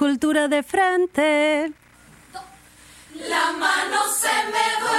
cultura de frente. La mano se me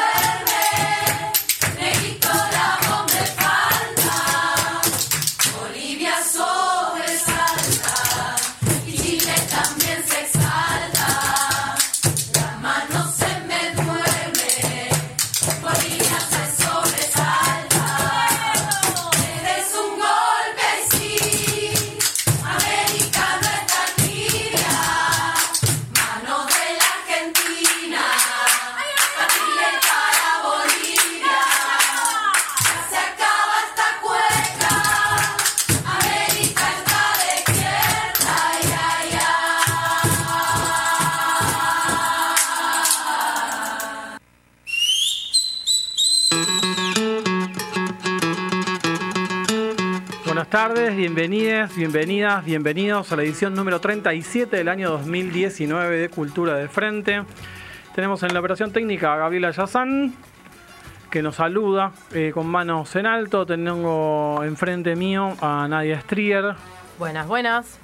bienvenidas, bienvenidas, bienvenidos a la edición número 37 del año 2019 de Cultura de Frente. Tenemos en la operación técnica a Gabriela Yazán, que nos saluda eh, con manos en alto. Tengo enfrente mío a Nadia Strier. Buenas, buenas.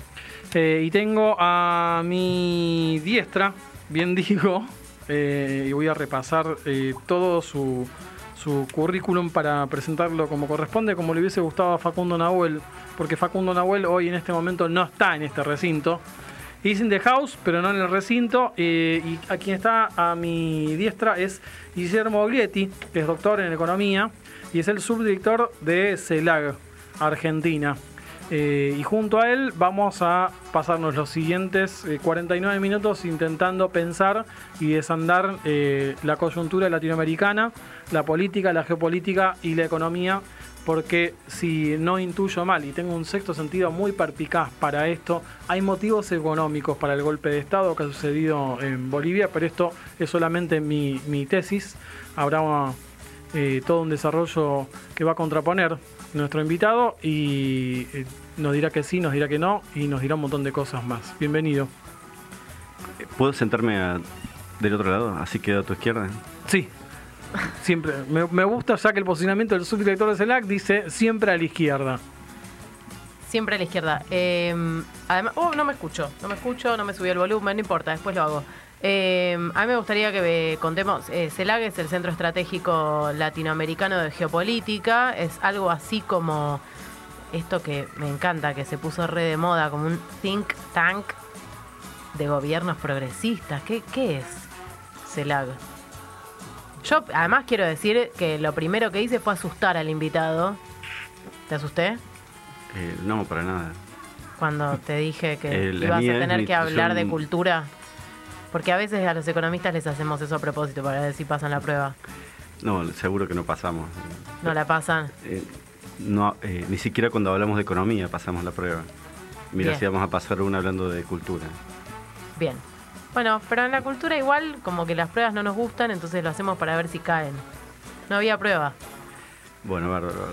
Eh, y tengo a mi diestra, bien digo, eh, y voy a repasar todo su, su currículum para presentarlo como corresponde, como le hubiese gustado a Facundo Nahuel, porque Facundo Nahuel hoy en este momento no está en este recinto. Is in the house, pero no en el recinto. eh, y a quien está a mi diestra es Guillermo Oglietti, que es doctor en economía y es el subdirector de CELAG, Argentina. Eh, y junto a él vamos a pasarnos los siguientes eh, 49 minutos intentando pensar y desandar eh, la coyuntura latinoamericana, la política, la geopolítica y la economía, porque si no intuyo mal y tengo un sexto sentido muy perpicaz para esto, hay motivos económicos para el golpe de Estado que ha sucedido en Bolivia, pero esto es solamente mi, mi tesis. Habrá eh, todo un desarrollo que va a contraponer nuestro invitado y eh, nos dirá que sí, nos dirá que no y nos dirá un montón de cosas más. Bienvenido. ¿Puedo sentarme a- del otro lado? Así quedo a tu izquierda. Sí, siempre. Me, gusta ya que el posicionamiento del subdirector de CELAC dice siempre a la izquierda. Siempre a la izquierda. Eh, además, oh, no me escucho, no me escucho, no me subí el volumen, no importa, después lo hago. Eh, a mí me gustaría que eh, contemos, eh, CELAG es el Centro Estratégico Latinoamericano de Geopolítica, es algo así como esto que me encanta, que se puso re de moda, como un think tank de gobiernos progresistas. ¿Qué, qué es CELAG? Yo además quiero decir que lo primero que hice fue asustar al invitado. ¿Te asusté? Eh, no, para nada. cuando te dije que ibas a tener que hablar de cultura? Porque a veces a los economistas les hacemos eso a propósito para ver si pasan la prueba. No, seguro que no pasamos. No la pasan. Eh, no, eh, ni siquiera cuando hablamos de economía pasamos la prueba. Mira Bien. si vamos a pasar una hablando de cultura. Bien. Bueno, pero en la cultura igual como que las pruebas no nos gustan, entonces lo hacemos para ver si caen. No había prueba. Bueno, bárbaro.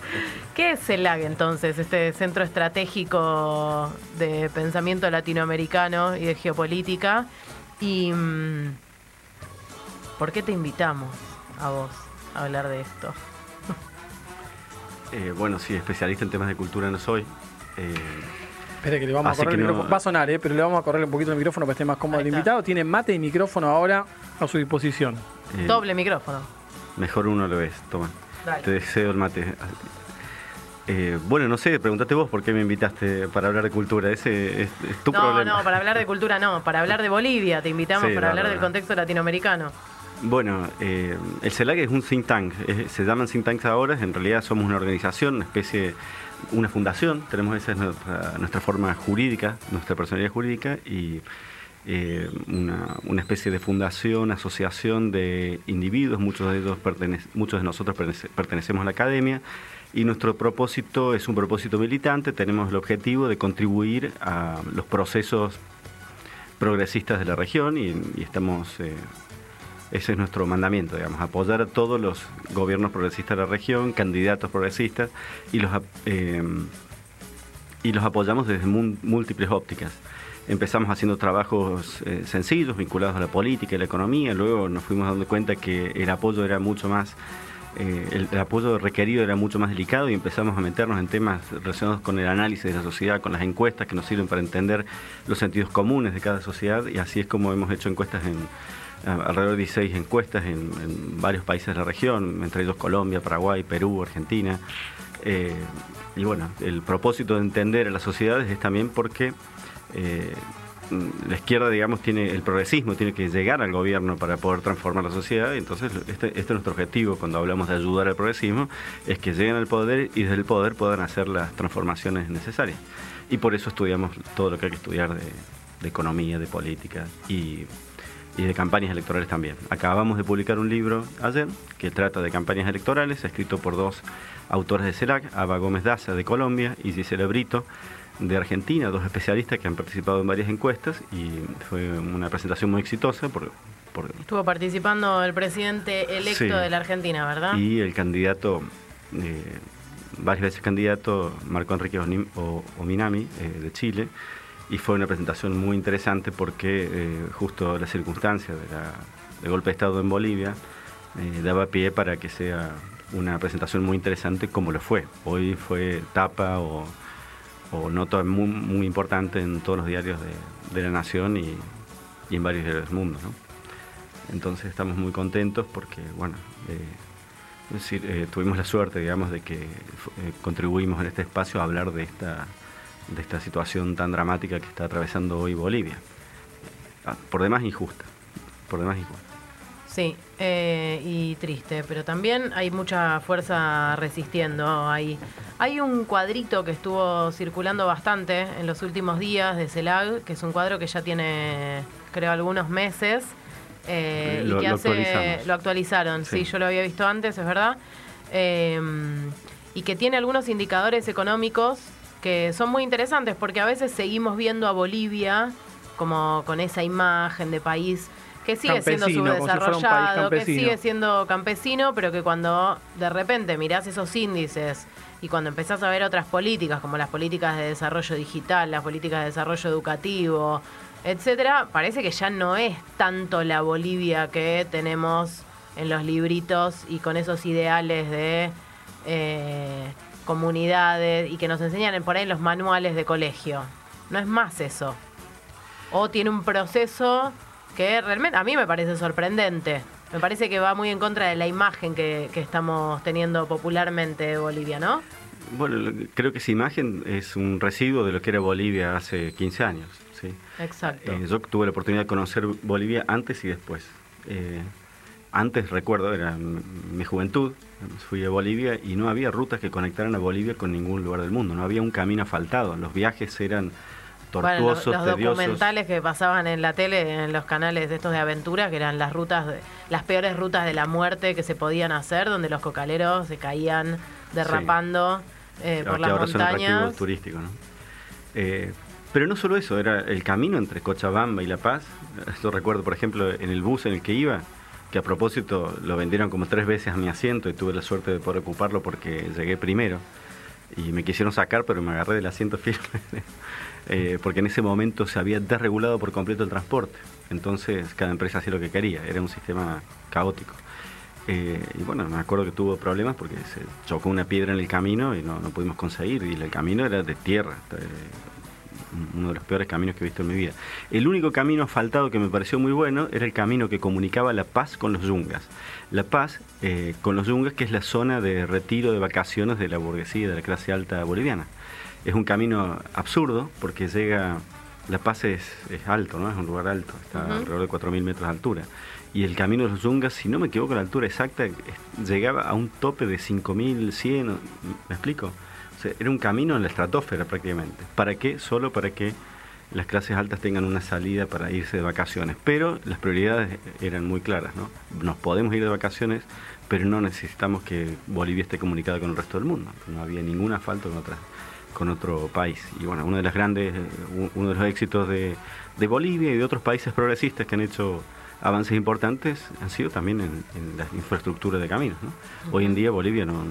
¿Qué es CELAG entonces, este centro estratégico de pensamiento latinoamericano y de geopolítica? ¿Y mm, por qué te invitamos a vos a hablar de esto? Eh, bueno, sí, especialista en temas de cultura no soy. Eh, Espera que le vamos Así a correr el no- micrófono. Va a sonar, ¿eh? pero le vamos a correr un poquito el micrófono para que esté más cómodo el invitado. Tiene mate y micrófono ahora a su disposición. eh, Doble micrófono. Mejor uno lo ves, toma. Dale. Te deseo el mate. Eh, bueno, no sé, pregúntate vos por qué me invitaste para hablar de cultura. Ese es, es tu no, problema. no, para hablar de cultura no, para hablar de Bolivia te invitamos Sí, para hablar del contexto latinoamericano. Bueno, eh, el CELAC es un think tank, es- se llaman think tanks ahora, en realidad somos una organización, una especie, una fundación, tenemos esa es nuestra, forma jurídica, nuestra personalidad jurídica y eh, una, una especie de fundación, asociación de individuos, muchos de ellos muchos de nosotros pertenece- pertenecemos a la academia y nuestro propósito es un propósito militante, tenemos el objetivo de contribuir a los procesos progresistas de la región y, y estamos eh, ese es nuestro mandamiento, digamos, apoyar a todos los gobiernos progresistas de la región, candidatos progresistas, y los, eh, y los apoyamos desde múltiples ópticas. Empezamos haciendo trabajos eh, sencillos vinculados a la política y la economía, luego nos fuimos dando cuenta que el apoyo era mucho más eh, el, apoyo requerido era mucho más delicado y empezamos a meternos en temas relacionados con el análisis de la sociedad, con las encuestas que nos sirven para entender los sentidos comunes de cada sociedad y así es como hemos hecho encuestas en alrededor de 16 encuestas en, varios países de la región, entre ellos Colombia, Paraguay, Perú, Argentina. Eh, y bueno, el propósito de entender a las sociedades es también porque eh, la izquierda, digamos, tiene el progresismo, tiene que llegar al gobierno para poder transformar la sociedad. y Entonces, este, este es nuestro objetivo cuando hablamos de ayudar al progresismo, es que lleguen al poder y desde el poder puedan hacer las transformaciones necesarias. Y por eso estudiamos todo lo que hay que estudiar de, de economía, de política y, y de campañas electorales también. Acabamos de publicar un libro ayer que trata de campañas electorales, escrito por dos autores de CELAC, Ava Gómez Daza de Colombia y Gisela Brito de Argentina, dos especialistas que han participado en varias encuestas y fue una presentación muy exitosa por, por- Estuvo participando el presidente electo Sí. de la Argentina, ¿verdad? y el candidato, eh, varias veces candidato, Marco Enrique Ominami eh, de Chile, y fue una presentación muy interesante porque eh, justo la circunstancia de del golpe de Estado en Bolivia eh, daba pie para que sea una presentación muy interesante como lo fue. Hoy fue tapa o, nota muy, importante en todos los diarios de, la nación y, en varios diarios del mundo. Entonces estamos muy contentos porque, bueno, eh, es decir, tuvimos la suerte, digamos, de que contribuimos en este espacio a hablar de esta, de esta situación tan dramática que está atravesando hoy Bolivia. Ah, por demás injusta, por demás injusta. Sí, eh, y triste, pero también hay mucha fuerza resistiendo. Hay, hay un cuadrito que estuvo circulando bastante en los últimos días de CELAG, que es un cuadro que ya tiene, creo, algunos meses. eh, Lo- y que lo hace, lo actualizaron, sí. Sí. yo lo había visto antes, es verdad. Eh, y que tiene algunos indicadores económicos que son muy interesantes, porque a veces seguimos viendo a Bolivia como con esa imagen de país que sigue siendo si subdesarrollado, que sigue siendo campesino, pero que cuando de repente mirás esos índices y cuando empezás a ver otras políticas, como las políticas de desarrollo digital, las políticas de desarrollo educativo, etcétera, parece que ya no es tanto la Bolivia que tenemos en los libritos y con esos ideales de eh, comunidades y que nos enseñan en- por ahí los manuales de colegio. No es más eso. O tiene un proceso que realmente a mí me parece sorprendente. Me parece que va muy en contra de la imagen que, que estamos teniendo popularmente de Bolivia, ¿no? Bueno, creo que esa imagen es un residuo de lo que era Bolivia hace 15 años. ¿sí? Exacto. Eh, yo tuve la oportunidad de conocer Bolivia antes y después. Eh, antes, recuerdo, era mi juventud, fui a Bolivia y no había rutas que conectaran a Bolivia con ningún lugar del mundo. No había un camino asfaltado. Los viajes eran Bueno, los, tortuosos, los tediosos. documentales que pasaban en la tele, en los canales de estos de aventura, que eran las rutas, de- las peores rutas de la muerte que se podían hacer, donde los cocaleros se caían derrapando eh, por las ahora son turísticos, ¿no? Eh, pero no solo eso, era el camino entre Cochabamba y La Paz. Yo recuerdo, por ejemplo, en el bus en el que iba, que a propósito lo vendieron como tres veces a mi asiento y tuve la suerte de poder ocuparlo porque llegué primero. Y me quisieron sacar, pero me agarré del asiento firme. Eh, porque en ese momento se había desregulado por completo el transporte. Entonces cada empresa hacía lo que quería. Era un sistema caótico. Eh, y bueno, me acuerdo que tuvo problemas porque se chocó una piedra en el camino y no, pudimos conseguir. Y el camino era de tierra, eh, uno de los peores caminos que he visto en mi vida. El único camino asfaltado que me pareció muy bueno era el camino que comunicaba La Paz con los Yungas. La Paz eh, con los Yungas, que es la zona de retiro de vacaciones de la burguesía, de la clase alta boliviana. Es un camino absurdo porque llega... La Paz es, es alto, ¿no? Es un lugar alto, está Ujú. alrededor de 4.000 metros de altura. Y el camino de los Yungas, si no me equivoco la altura exacta, llegaba a un tope de 5.100, ¿me explico? Era un camino en la estratosfera prácticamente. ¿Para qué? Solo para que las clases altas tengan una salida para irse de vacaciones. Pero las prioridades eran muy claras, ¿no? Nos podemos ir de vacaciones, pero no necesitamos que Bolivia esté comunicada con el resto del mundo. No había ningún asfalto con otra con otro país. Y bueno, uno de los grandes, eh, uno de los éxitos de Bolivia y de otros países progresistas que han hecho avances importantes han sido también en, en la infraestructura de caminos. ¿no? Hoy en día Bolivia no,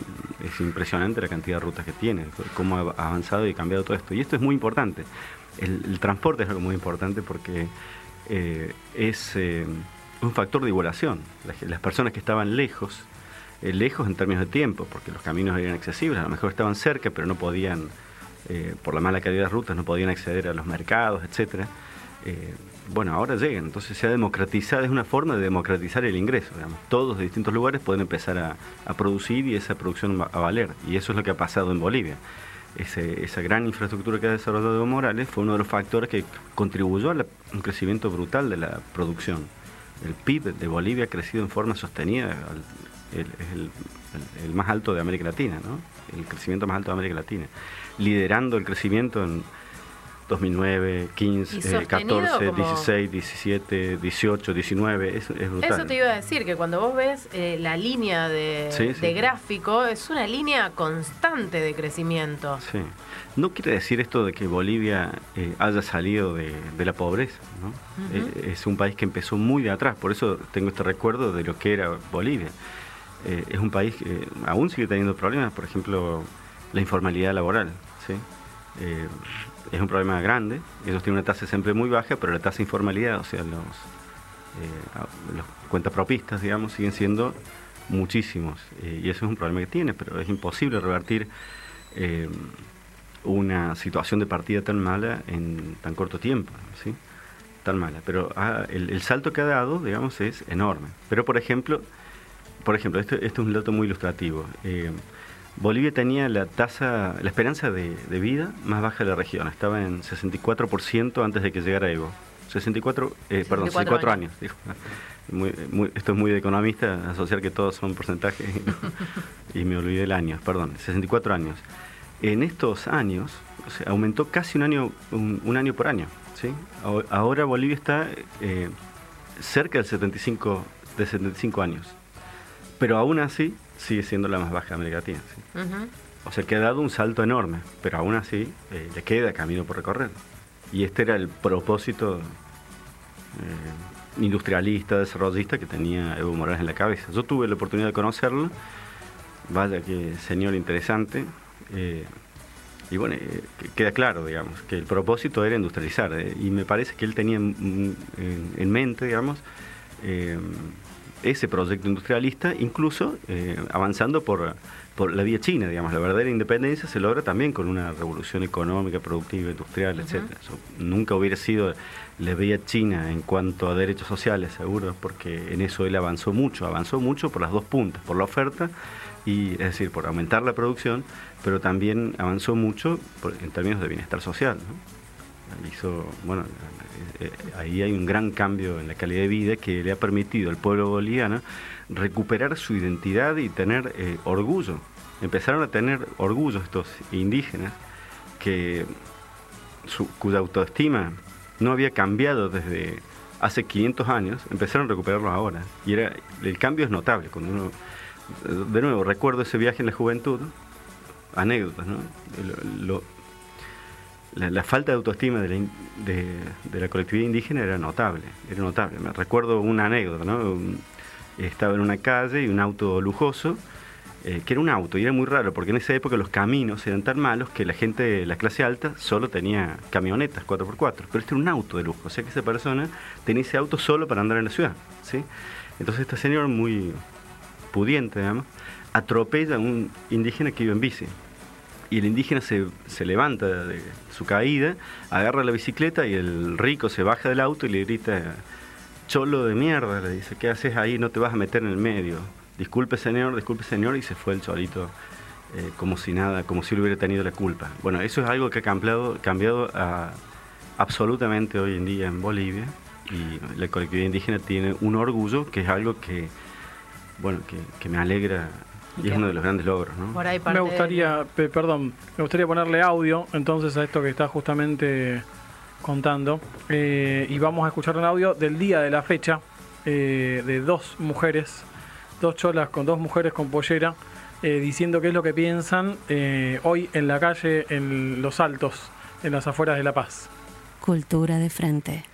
es impresionante la cantidad de rutas que tiene, cómo ha avanzado y cambiado todo esto. Y esto es muy importante. El, el transporte es algo muy importante porque eh, es eh, un factor de igualación. Las, las personas que estaban lejos eh, lejos en términos de tiempo, porque los caminos eran accesibles, a lo mejor estaban cerca, pero no podían, por la mala calidad de las rutas, no podían acceder a los mercados, etcétera. Eh, bueno, ahora llegan, entonces se ha democratizado, es una forma de democratizar el ingreso. Digamos. Todos de distintos lugares pueden empezar a, producir y esa producción a valer. Y eso es lo que ha pasado en Bolivia. Esa gran infraestructura que ha desarrollado Evo Morales fue uno de los factores que contribuyó a un crecimiento brutal de la producción. El PIB de Bolivia ha crecido en forma sostenida, es el, más alto de América Latina, el crecimiento más alto de América Latina, liderando el crecimiento en 2009, 15, Y eh, sostenido 14, como- 16, 17, 18, 19, es, es brutal. Eso te iba a decir, que cuando vos ves eh, la línea de, Sí, sí, de sí. gráfico, es una línea constante de crecimiento. Sí. No quiere decir esto de que Bolivia eh, haya salido de, de la pobreza, ¿no? Eh, es un país que empezó muy de atrás, por eso tengo este recuerdo de lo que era Bolivia. Es un país que aún sigue teniendo problemas, por ejemplo, la informalidad laboral, ¿sí? Eh, es un problema grande, ellos tienen una tasa siempre muy baja, pero la tasa de informalidad, o sea, los, eh, los cuentapropistas, digamos, siguen siendo muchísimos. Eh, y eso es un problema que tiene, pero es imposible revertir eh, una situación de partida tan mala en tan corto tiempo, ¿sí? Tan mala. Pero ah, el, salto que ha dado, digamos, es enorme. Pero, por ejemplo, por ejemplo, este, este es un dato muy ilustrativo. Bolivia tenía la tasa, la esperanza de, de vida más baja de la región. Estaba en 64% antes de que llegara Evo. 64, eh, perdón, 64 64 años. Muy- muy- esto es muy de economista, asociar que todos son porcentajes y, me olvidé el año, perdón, 64 años. En estos años, o sea, aumentó casi un año, un, un año por año. ¿sí? Ahora- Ahora Bolivia está eh, cerca del 75, de 75 años. Pero aún así sigue siendo la más baja de América Latina. O sea que ha dado un salto enorme, pero aún así eh, le queda camino por recorrer. Y este era el propósito eh, industrialista, desarrollista que tenía Evo Morales en la cabeza. Yo tuve la oportunidad de conocerlo, vaya que señor interesante, eh, y bueno, que- queda claro, digamos, que el propósito era industrializar, y me parece que él tenía en, en- en mente, digamos, ese proyecto industrialista, incluso eh, avanzando por, por la vía china, digamos, la verdadera independencia se logra también con una revolución económica, productiva, industrial, etcétera. Eso nunca hubiera sido la vía china en cuanto a derechos sociales, seguro, porque en eso él avanzó mucho, avanzó mucho por las dos puntas, por la oferta y es decir, por aumentar la producción, pero también avanzó mucho por- en términos de bienestar social. ¿no? Hizo, bueno, eh, eh, ahí hay un gran cambio en la calidad de vida que le ha permitido al pueblo boliviano recuperar su identidad y tener eh, orgullo. Empezaron a tener orgullo estos indígenas que su- cuya autoestima no había cambiado desde hace 500 años, empezaron a recuperarlo ahora. Y el cambio es notable. Cuando uno, de nuevo, recuerdo ese viaje en la juventud, anécdotas, ¿no? La, falta de autoestima de la, de, colectividad indígena era notable, era notable. Me recuerdo una anécdota, ¿no? Estaba en una calle y un auto lujoso, eh, que era un auto, y era muy raro, porque en esa época los caminos eran tan malos que la gente de la clase alta solo tenía camionetas 4x4, pero este era un auto de lujo, o sea que esa persona tenía ese auto solo para andar en la ciudad, ¿sí? Entonces este señor muy pudiente, digamos, atropella a un indígena que iba en bici. Y el indígena se, se levanta de su caída, agarra la bicicleta y el rico se baja del auto y le grita, cholo de mierda, le dice, ¿qué haces ahí? No te vas a meter en el medio. Disculpe señor, disculpe señor, y se fue el cholito eh, como si nada, como si él hubiera tenido la culpa. Bueno, eso es algo que ha cambiado, cambiado absolutamente hoy en día en Bolivia y la colectividad indígena tiene un orgullo que es algo que, bueno, que, que me alegra y es uno de los grandes logros, ¿no? Por ahí Me gustaría, pe- perdón, me gustaría ponerle audio entonces a esto que está justamente contando. Eh, y vamos a escuchar un audio del día de la fecha eh, de dos mujeres, dos cholas con dos mujeres con pollera, eh, diciendo qué es lo que piensan eh, hoy en la calle, en los altos, en las afueras de La Paz. Cultura de frente.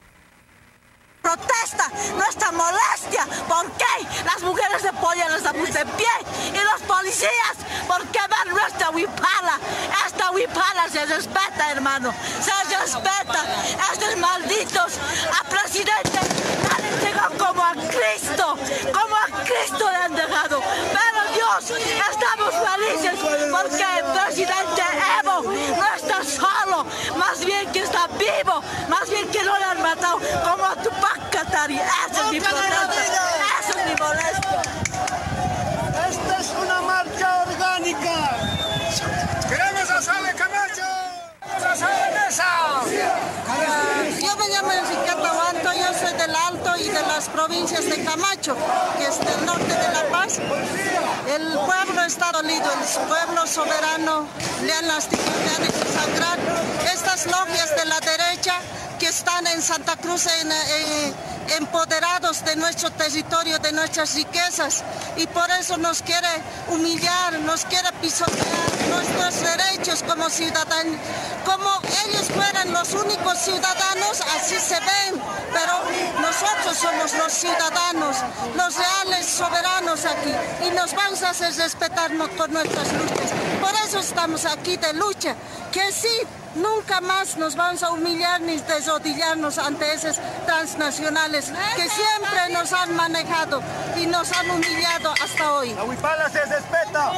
Protesta nuestra molestia. ¿Por qué las mujeres de pollo no estamos de pie? Y los policías, ¿por qué van nuestra huipala? Esta huipala se respeta, hermano. Se respeta. Estos malditos a presidente han entregado como a Cristo. Como a Cristo le han dejado. Pero estamos felices porque el presidente Evo no está solo, más bien que está vivo, más bien que no le han matado como a Tupac Katari. Esa es mi protesta, esa es mi molestia. Esta es una marcha orgánica. ¡Queremos a Sale Camacho! ¡Queremos a Sale Mesa! Yo me llamo Enriqueta Guanto, yo soy del Alto y de las provincias de Camacho, que es del norte de El pueblo está dolido, el pueblo soberano le han lastimado, le. Estas logias de la derecha que están en Santa Cruz eh, empoderados de nuestro territorio, de nuestras riquezas, y por eso nos quiere humillar, nos quiere pisotear nuestros derechos como ciudadanos. Como ellos fueran los únicos ciudadanos, así se ven, pero nosotros somos los ciudadanos, los reales soberanos aquí, y nos vamos a hacer respetarnos con nuestras luchas. Por eso estamos aquí de lucha, que sí, nunca más nos vamos a humillar ni desrodillarnos ante esos transnacionales que siempre nos han manejado y nos han humillado hasta hoy. La se respeta.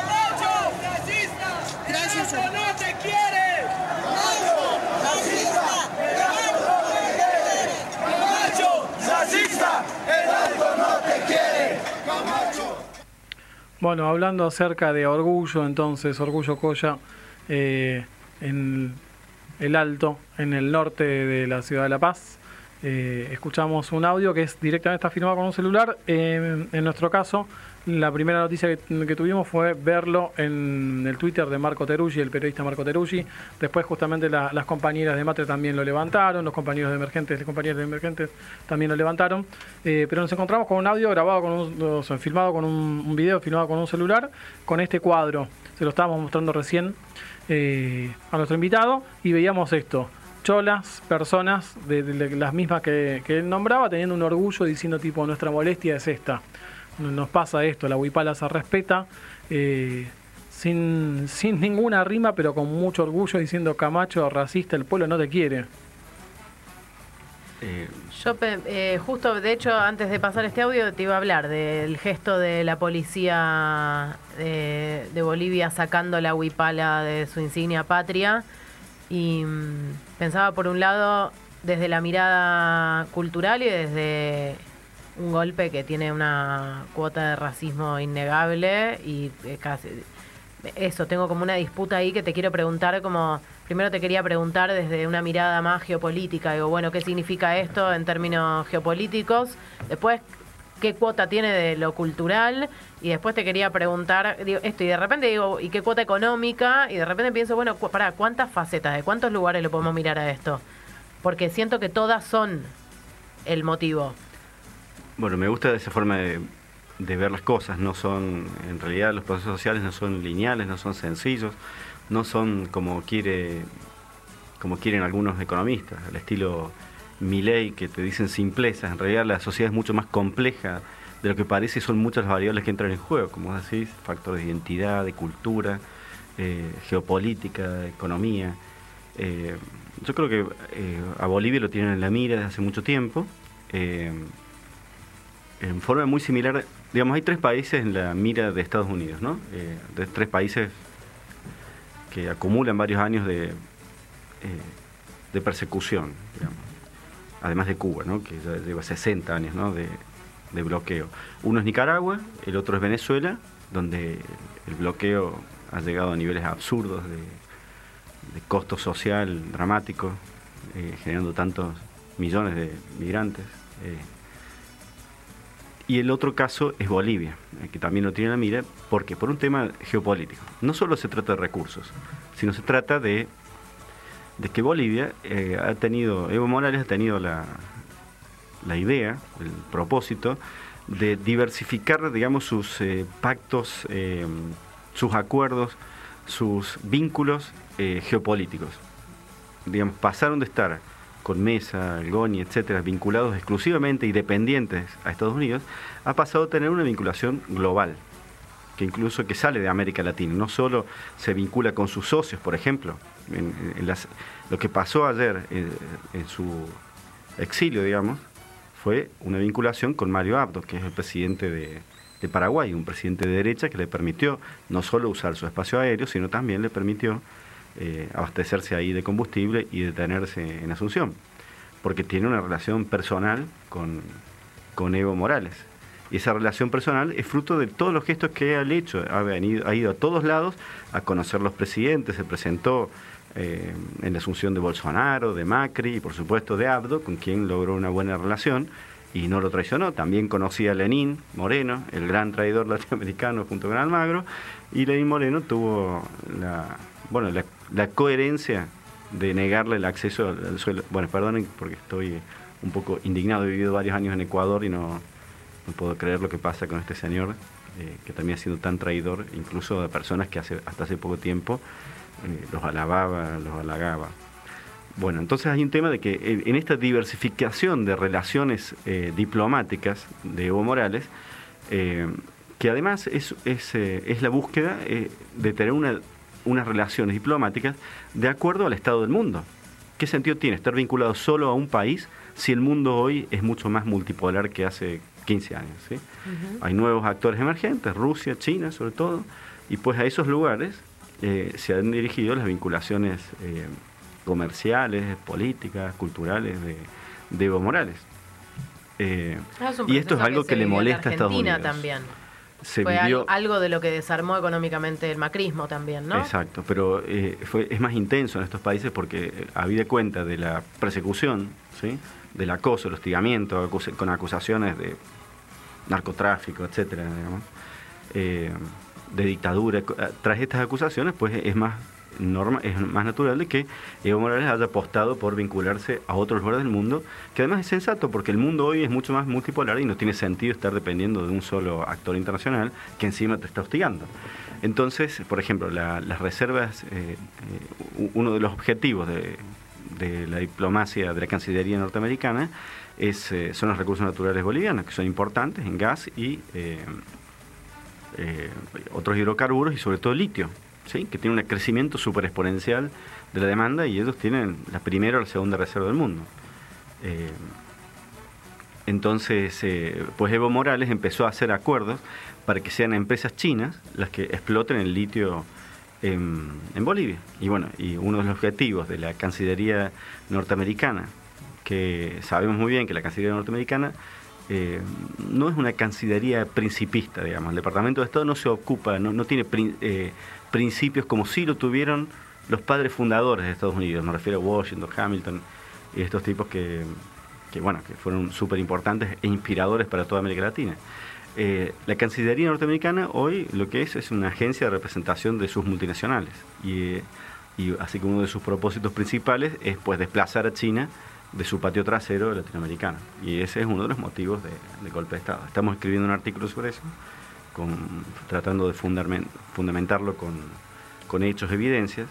Gracias. no te quiere! ¡Racista! ¡El alto no te quiere! ¡Camacho! Bueno, hablando acerca de orgullo, entonces, Orgullo Coya, eh, en el Alto, en el norte de la ciudad de La Paz. Eh, escuchamos un audio que es directamente está filmado con un celular. Eh, en nuestro caso, la primera noticia que, tuvimos fue verlo en el Twitter de Marco Teruggi, el periodista Marco Teruggi. Después, justamente, la- las compañeras de Matre también lo levantaron, los compañeros de Emergentes, las compañeras de Emergentes también lo levantaron. Eh, pero nos encontramos con un audio grabado, con un, filmado con un, video filmado con un celular, con este cuadro. Se lo estábamos mostrando recién eh, a nuestro invitado y veíamos esto. Cholas, personas las mismas que él nombraba, teniendo un orgullo diciendo tipo, nuestra molestia es esta. Nos pasa esto, la huipala se respeta, eh, sin, sin ninguna rima, pero con mucho orgullo, diciendo Camacho, racista, el pueblo no te quiere. Eh, Yo eh, justo, de hecho, antes de pasar este audio, te iba a hablar del gesto de la policía de, de Bolivia sacando la huipala de su insignia patria. Y mm, pensaba, por un lado, desde la mirada cultural y desde un golpe que tiene una cuota de racismo innegable y eh, casi, eso, tengo como una disputa ahí que te quiero preguntar como, primero te quería preguntar desde una mirada más geopolítica, digo, bueno, ¿qué significa esto en términos geopolíticos? Después, ¿qué cuota tiene de lo cultural? Y después te quería preguntar, digo, esto, y de repente digo, ¿y qué cuota económica? Y de repente pienso, bueno, cu- para ¿cuántas facetas, de cuántos lugares le podemos mirar a esto? Porque siento que todas son el motivo. Bueno, me gusta esa forma de, ver las cosas. No son, en realidad, los procesos sociales no son lineales, no son sencillos, no son como quieren algunos economistas, al estilo Milley que te dicen simplezas. En realidad, la sociedad es mucho más compleja de lo que parece y son muchas las variables que entran en juego, como decís, factores de identidad, de cultura, eh, geopolítica, de economía. Eh, yo creo que eh, a Bolivia lo tienen en la mira desde hace mucho tiempo. En forma muy similar, digamos, hay tres países en la mira de Estados Unidos, ¿no? Eh, de tres países que acumulan varios años de, eh, de persecución, digamos. además de Cuba, ¿no? Que ya lleva 60 años, ¿no? De, bloqueo. Uno es Nicaragua, el otro es Venezuela, donde el bloqueo ha llegado a niveles absurdos de, de costo social dramático, eh, generando tantos millones de migrantes. Y el otro caso es Bolivia, eh, que también lo tiene en la mira, porque por un tema geopolítico. No solo se trata de recursos, sino se trata de, que Bolivia eh, ha tenido, Evo Morales ha tenido la, la idea, el propósito de diversificar, digamos, sus eh, pactos, sus acuerdos, sus vínculos geopolíticos. Digamos, pasaron de estar con Mesa, Goni, etcétera, vinculados exclusivamente y dependientes a Estados Unidos, ha pasado a tener una vinculación global, que incluso que sale de América Latina. No solo se vincula con sus socios, por ejemplo, lo que pasó ayer eh, en su exilio, digamos, fue una vinculación con Mario Abdo, que es el presidente de, de Paraguay, un presidente de derecha que le permitió no solo usar su espacio aéreo, sino también le permitió eh, abastecerse ahí de combustible y detenerse en Asunción, porque tiene una relación personal con, con Evo Morales. Y esa relación personal es fruto de todos los gestos que ha hecho. Ha, venido, ha ido a todos lados a conocer los presidentes, se presentó eh, en la asunción de Bolsonaro, de Macri y por supuesto de Abdo, con quien logró una buena relación y no lo traicionó. También conocía a Lenín Moreno, el gran traidor latinoamericano junto con Almagro, y Lenín Moreno tuvo la, bueno, la, la coherencia de negarle el acceso al, suelo. Bueno, perdonen porque estoy un poco indignado, he vivido varios años en Ecuador y no, puedo creer lo que pasa con este señor, eh, que también ha sido tan traidor, incluso a personas que hace, hasta hace poco tiempo eh, los alababa, los halagaba. Bueno, entonces hay un tema de que en, esta diversificación de relaciones eh, diplomáticas de Evo Morales, eh, que además es, es, eh, es la búsqueda eh, de tener una- unas relaciones diplomáticas de acuerdo al estado del mundo. ¿Qué sentido tiene estar vinculado solo a un país si el mundo hoy es mucho más multipolar que hace 15 años? ¿sí? Hay nuevos actores emergentes, Rusia, China sobre todo, y pues a esos lugares eh, se han dirigido las vinculaciones eh, comerciales, políticas, culturales de, de Evo Morales. Eh, Ah, es y esto es algo que, le molesta a Estados Unidos. también. Se Fue vivió, algo de lo que desarmó económicamente el macrismo también, ¿no? Exacto, pero eh, fue, es más intenso en estos países porque eh, habida cuenta de la persecución, ¿sí? del acoso, el hostigamiento, acus- con acusaciones de narcotráfico, etcétera, digamos, eh, de dictadura. Tras estas acusaciones, pues es más norma, es más natural de que Evo Morales haya apostado por vincularse a otros lugares del mundo, que además es sensato porque el mundo hoy es mucho más multipolar y no tiene sentido estar dependiendo de un solo actor internacional que encima te está hostigando. Entonces, por ejemplo, la- las reservas, eh, eh, uno de los objetivos de, la diplomacia de la Cancillería norteamericana es, eh, son los recursos naturales bolivianos, que son importantes en gas y otros hidrocarburos y sobre todo litio, que tiene un crecimiento súper exponencial de la demanda y ellos tienen la primera o la segunda reserva del mundo. Eh, entonces, eh, pues Evo Morales empezó a hacer acuerdos para que sean empresas chinas las que exploten el litio en, Bolivia. Y bueno, y uno de los objetivos de la Cancillería norteamericana, que sabemos muy bien que la Cancillería norteamericana eh, no es una Cancillería principista, digamos. El Departamento de Estado no se ocupa, no, no tiene eh, principios como sí lo tuvieron los padres fundadores de Estados Unidos. Me refiero a Washington, Hamilton y estos tipos que, bueno, que fueron súper importantes e inspiradores para toda América Latina. Eh, la Cancillería norteamericana hoy lo que es es una agencia de representación de sus multinacionales y, eh, así que uno de sus propósitos principales es pues desplazar a China de su patio trasero latinoamericano y ese es uno de los motivos de, de golpe de Estado. Estamos escribiendo un artículo sobre eso, con, tratando de fundamen- fundamentarlo con, con hechos, evidencias.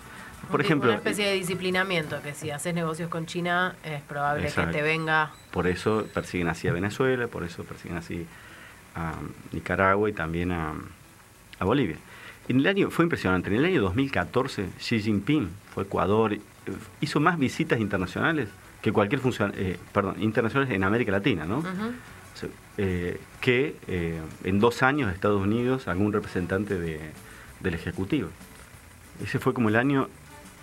Por Un- ejemplo, Una especie de disciplinamiento, que si haces negocios con China es probable Exacto. que te venga... Por eso persiguen así a Venezuela, por eso persiguen así a Nicaragua y también a, a Bolivia. En el año, fue impresionante, en el año 2014 Xi Jinping fue a Ecuador, eh, hizo más visitas internacionales que cualquier funcionario, perdón, internacionales en América Latina, ¿no? O sea, eh, que eh, en dos años Estados Unidos algún representante de- del Ejecutivo. Ese fue como el año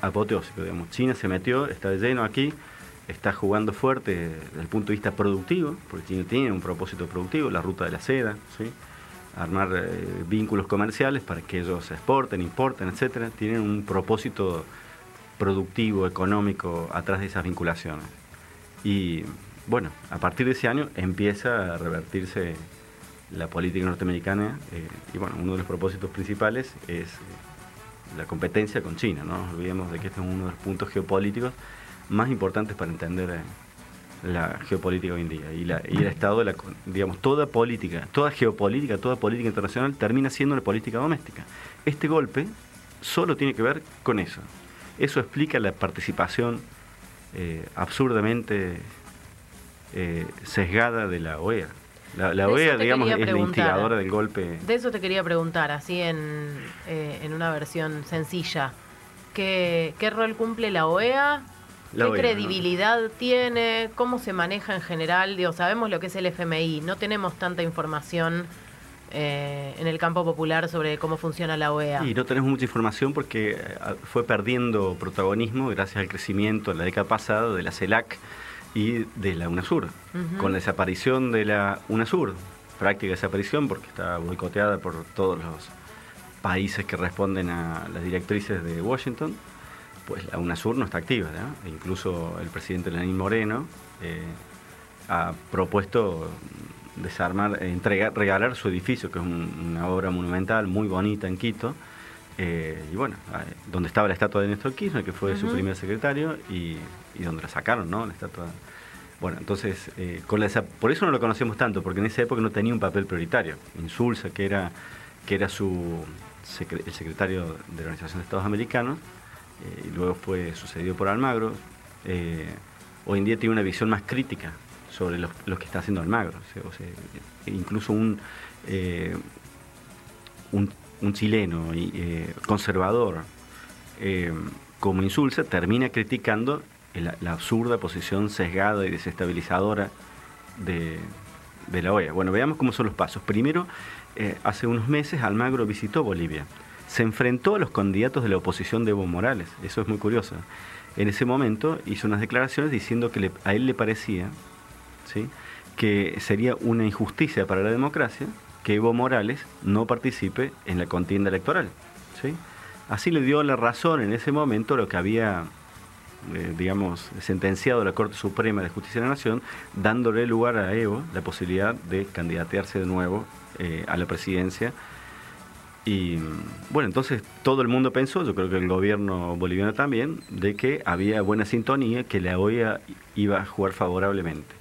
apoteósico, digamos. China se metió, está de lleno aquí, está jugando fuerte desde el punto de vista productivo, porque China tiene un propósito productivo, la ruta de la seda, ¿sí? armar eh, vínculos comerciales para que ellos exporten, importen, etcétera. Tienen un propósito productivo, económico atrás de esas vinculaciones. Y bueno, a partir de ese año empieza a revertirse la política norteamericana eh, y bueno, uno de los propósitos principales es eh, la competencia con China, no olvidemos de que este es uno de los puntos geopolíticos más importantes para entender eh, la geopolítica hoy en día y, la, y el estado de la, digamos, toda política, toda geopolítica, toda política internacional termina siendo una política doméstica. Este golpe solo tiene que ver con eso. Eso explica la participación absurdamente eh, sesgada de la OEA. La, OEA, digamos, es la instigadora del golpe. De eso te quería preguntar, así en, eh, en una versión sencilla. ¿Qué, qué rol cumple la OEA? La ¿Qué OEA, credibilidad tiene? ¿Cómo se maneja en general? Digo, sabemos lo que es el FMI, no tenemos tanta información eh, en el campo popular sobre cómo funciona la OEA. Y no tenemos mucha información porque eh, fue perdiendo protagonismo gracias al crecimiento en la década pasada de la CELAC y de la UNASUR. Con la desaparición de la UNASUR, práctica desaparición porque está boicoteada por todos los países que responden a las directrices de Washington, pues la UNASUR no está activa. ¿no? E incluso el presidente Lenín Moreno eh, ha propuesto desarmar, entregar, regalar su edificio, que es un- una obra monumental muy bonita en Quito. eh, y bueno, eh, donde estaba la estatua de Néstor Kirchner, que fue su primer secretario, y, y donde la sacaron, ¿no? La estatua. Bueno, entonces, eh, por eso no lo conocemos tanto, porque en esa época no tenía un papel prioritario. Insulza, que era, que era su el secretario de la Organización de Estados Americanos, eh, y luego fue sucedido por Almagro, eh, hoy en día tiene una visión más crítica sobre lo, lo que está haciendo Almagro. O sea, incluso un, un, un chileno conservador como Insulza termina criticando la, absurda posición sesgada y desestabilizadora de, la OEA. Bueno, veamos cómo son los pasos. Primero, eh, hace unos meses Almagro visitó Bolivia. Se enfrentó a los candidatos de la oposición de Evo Morales. Eso es muy curioso. En ese momento hizo unas declaraciones diciendo que a él le parecía ¿sí? que sería una injusticia para la democracia que Evo Morales no participe en la contienda electoral. ¿sí? Así le dio la razón en ese momento lo que había, eh, digamos, sentenciado la Corte Suprema de Justicia de la Nación, dándole lugar a Evo la posibilidad de candidatearse de nuevo eh, a la presidencia. Y bueno, entonces todo el mundo pensó, yo creo que el gobierno boliviano también, de que había buena sintonía, que la OEA iba a jugar favorablemente.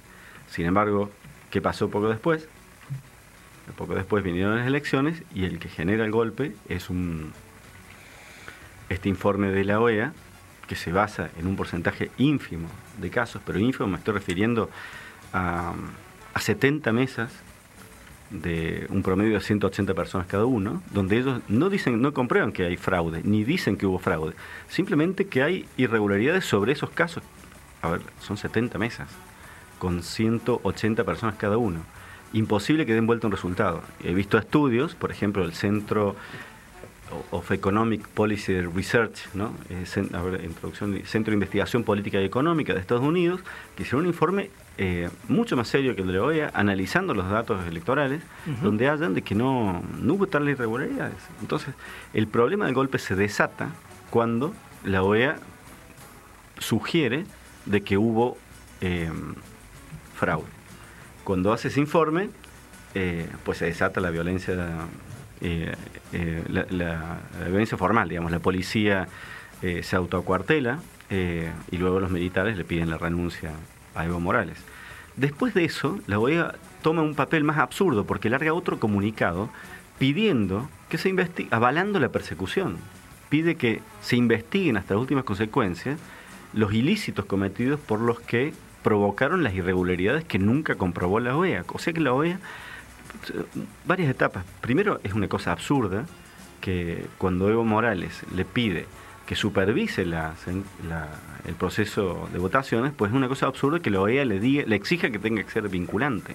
Sin embargo, ¿qué pasó poco después? Poco después vinieron las elecciones y el que genera el golpe es un este informe de la OEA que se basa en un porcentaje ínfimo de casos, pero ínfimo me estoy refiriendo a, a 70 mesas de un promedio de 180 personas cada uno, donde ellos no dicen, no comprueban que hay fraude, ni dicen que hubo fraude, simplemente que hay irregularidades sobre esos casos. A ver, son 70 mesas, con 180 personas cada uno. Imposible que den vuelta un resultado. He visto estudios, por ejemplo, el Centro of Economic Policy Research, ¿no? Eh, Centro de Investigación Política y Económica de Estados Unidos, que hicieron un informe eh, mucho más serio que el de la OEA, analizando los datos electorales, donde hallan de que no, no hubo tales irregularidades. Entonces, el problema del golpe se desata cuando la OEA sugiere de que hubo eh, fraude. Cuando hace ese informe, eh, pues se desata la violencia, eh, eh, la, la- violencia formal, digamos, la policía eh, se autoacuartela eh, y luego los militares le piden la renuncia a Evo Morales. Después de eso, la OEA toma un papel más absurdo porque larga otro comunicado pidiendo que se investigue, avalando la persecución. Pide que se investiguen hasta las últimas consecuencias los ilícitos cometidos por los que provocaron las irregularidades que nunca comprobó la OEA. O sea que la OEA, varias etapas. Primero, es una cosa absurda que cuando Evo Morales le pide que supervise la- la- el proceso de votaciones, pues es una cosa absurda que la OEA le, diga, le exija que tenga que ser vinculante.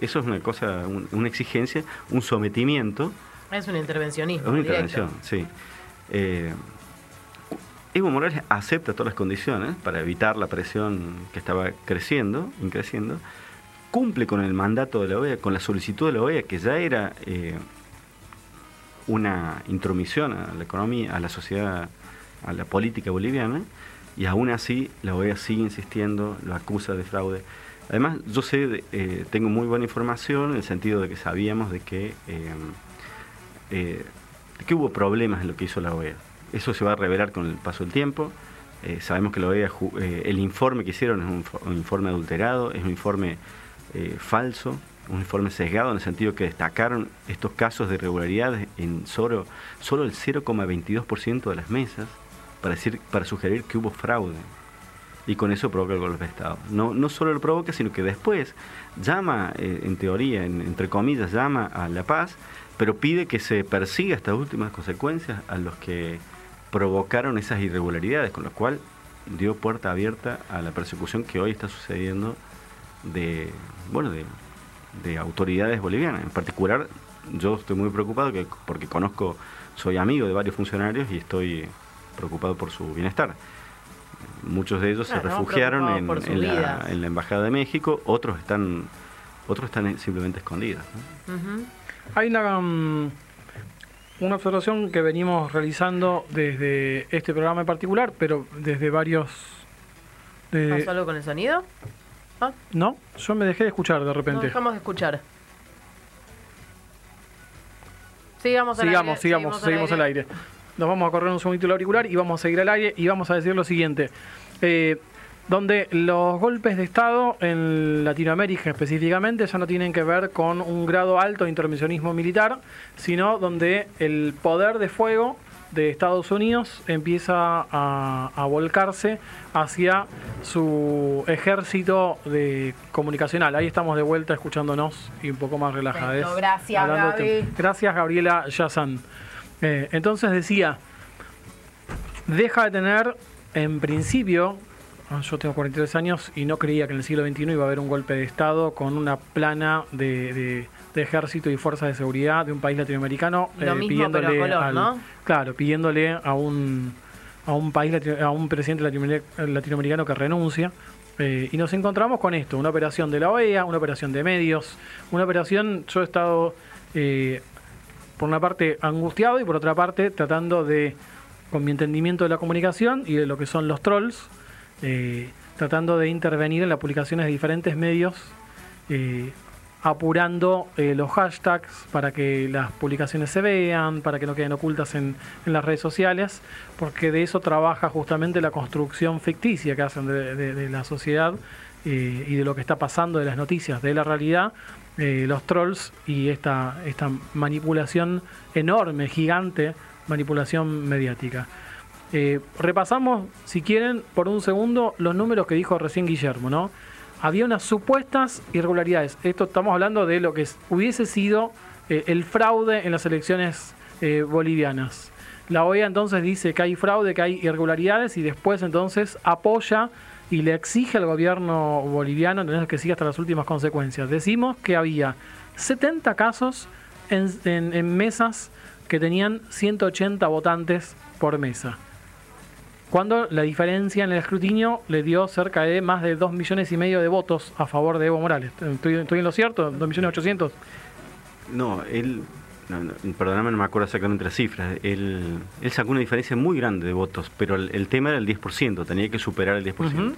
Eso es una cosa, un- una exigencia, un sometimiento Es un intervencionismo. es una directo. intervención, sí. Eh, Evo Morales acepta todas las condiciones para evitar la presión que estaba creciendo, increciendo, cumple con el mandato de la OEA, con la solicitud de la OEA, que ya era eh, una intromisión a la economía, a la sociedad, a la política boliviana, y aún así la OEA sigue insistiendo, lo acusa de fraude. Además, yo sé, de- eh, tengo muy buena información en el sentido de que sabíamos de que, eh, eh, de que hubo problemas en lo que hizo la OEA. Eso se va a revelar con el paso del tiempo. Eh, sabemos que la OEA, eh, el informe que hicieron es un informe adulterado, es un informe eh, falso, un informe sesgado en el sentido que destacaron estos casos de irregularidades en solo, solo el 0,22% de las mesas para, decir, para sugerir que hubo fraude. Y con eso provoca el golpe de Estado. No, no solo lo provoca, sino que después llama, eh, en teoría, en- entre comillas, llama a la paz, pero pide que se persiga hasta últimas consecuencias a los que provocaron esas irregularidades, con lo cual dio puerta abierta a la persecución que hoy está sucediendo de, bueno, de, de autoridades bolivianas, en particular yo estoy muy preocupado que, porque conozco, soy amigo de varios funcionarios y estoy preocupado por su bienestar. Muchos de ellos Claro, se refugiaron en, la, vida. en la embajada de México, otros están, otros están simplemente escondidos. Hay una, mm, una observación que venimos realizando desde este programa en particular, pero desde varios... de- ¿Pasó algo con el sonido? Ah, no, yo me dejé de escuchar de repente. dejamos de escuchar. Sigamos al sigamos, aire. sigamos, seguimos al aire. Nos vamos a correr un segundito el auricular y vamos a seguir al aire y vamos a decir lo siguiente. Eh, donde los golpes de Estado en Latinoamérica específicamente ya no tienen que ver con un grado alto de intervencionismo militar, sino donde el poder de fuego de Estados Unidos empieza a, a volcarse hacia su ejército de comunicacional. Ahí estamos de vuelta escuchándonos y un poco más relajados. Perfecto, gracias. Gracias, Gabriela Yazan. Eh, entonces decía, deja de tener, en principio, yo tengo 43 años y no creía que en el siglo XXI iba a haber un golpe de Estado con una plana de, de- de ejército y fuerzas de seguridad de un país latinoamericano eh, pero color, ¿no? claro, pidiéndole a un a un país a un presidente latinoamer- latinoamericano que renuncia eh, y nos encontramos con esto, una operación de la OEA, una operación de medios, una operación, yo he estado eh, por una parte angustiado y por otra parte tratando de, con mi entendimiento de la comunicación y de lo que son los trolls, eh, tratando de intervenir en las publicaciones de diferentes medios, eh, apurando eh, los hashtags para que las publicaciones se vean, para que no queden ocultas en, las redes sociales, porque de eso trabaja justamente la construcción ficticia que hacen de, la sociedad y de lo que está pasando, de las noticias, de la realidad, los trolls y esta manipulación enorme, gigante, manipulación mediática. Eh, repasamos, si quieren, por un segundo los números que dijo recién Guillermo, ¿no? Había unas supuestas irregularidades. Esto estamos hablando de lo que es- hubiese sido eh, el fraude en las elecciones eh, bolivianas. La OEA entonces dice que hay fraude, que hay irregularidades y después entonces apoya y le exige al gobierno boliviano entonces, que siga hasta las últimas consecuencias. Decimos que había 70 casos en mesas que tenían 180 votantes por mesa. Cuando la diferencia en el escrutinio le dio cerca de más de 2 millones y medio de votos a favor de Evo Morales. ¿Estoy, estoy en lo cierto? ¿2 millones 800? No, él, no, no, perdóname, no me acuerdo exactamente las cifras. Él, él sacó una diferencia muy grande de votos, pero el, el tema era el 10%, tenía que superar el 10%. Ujú.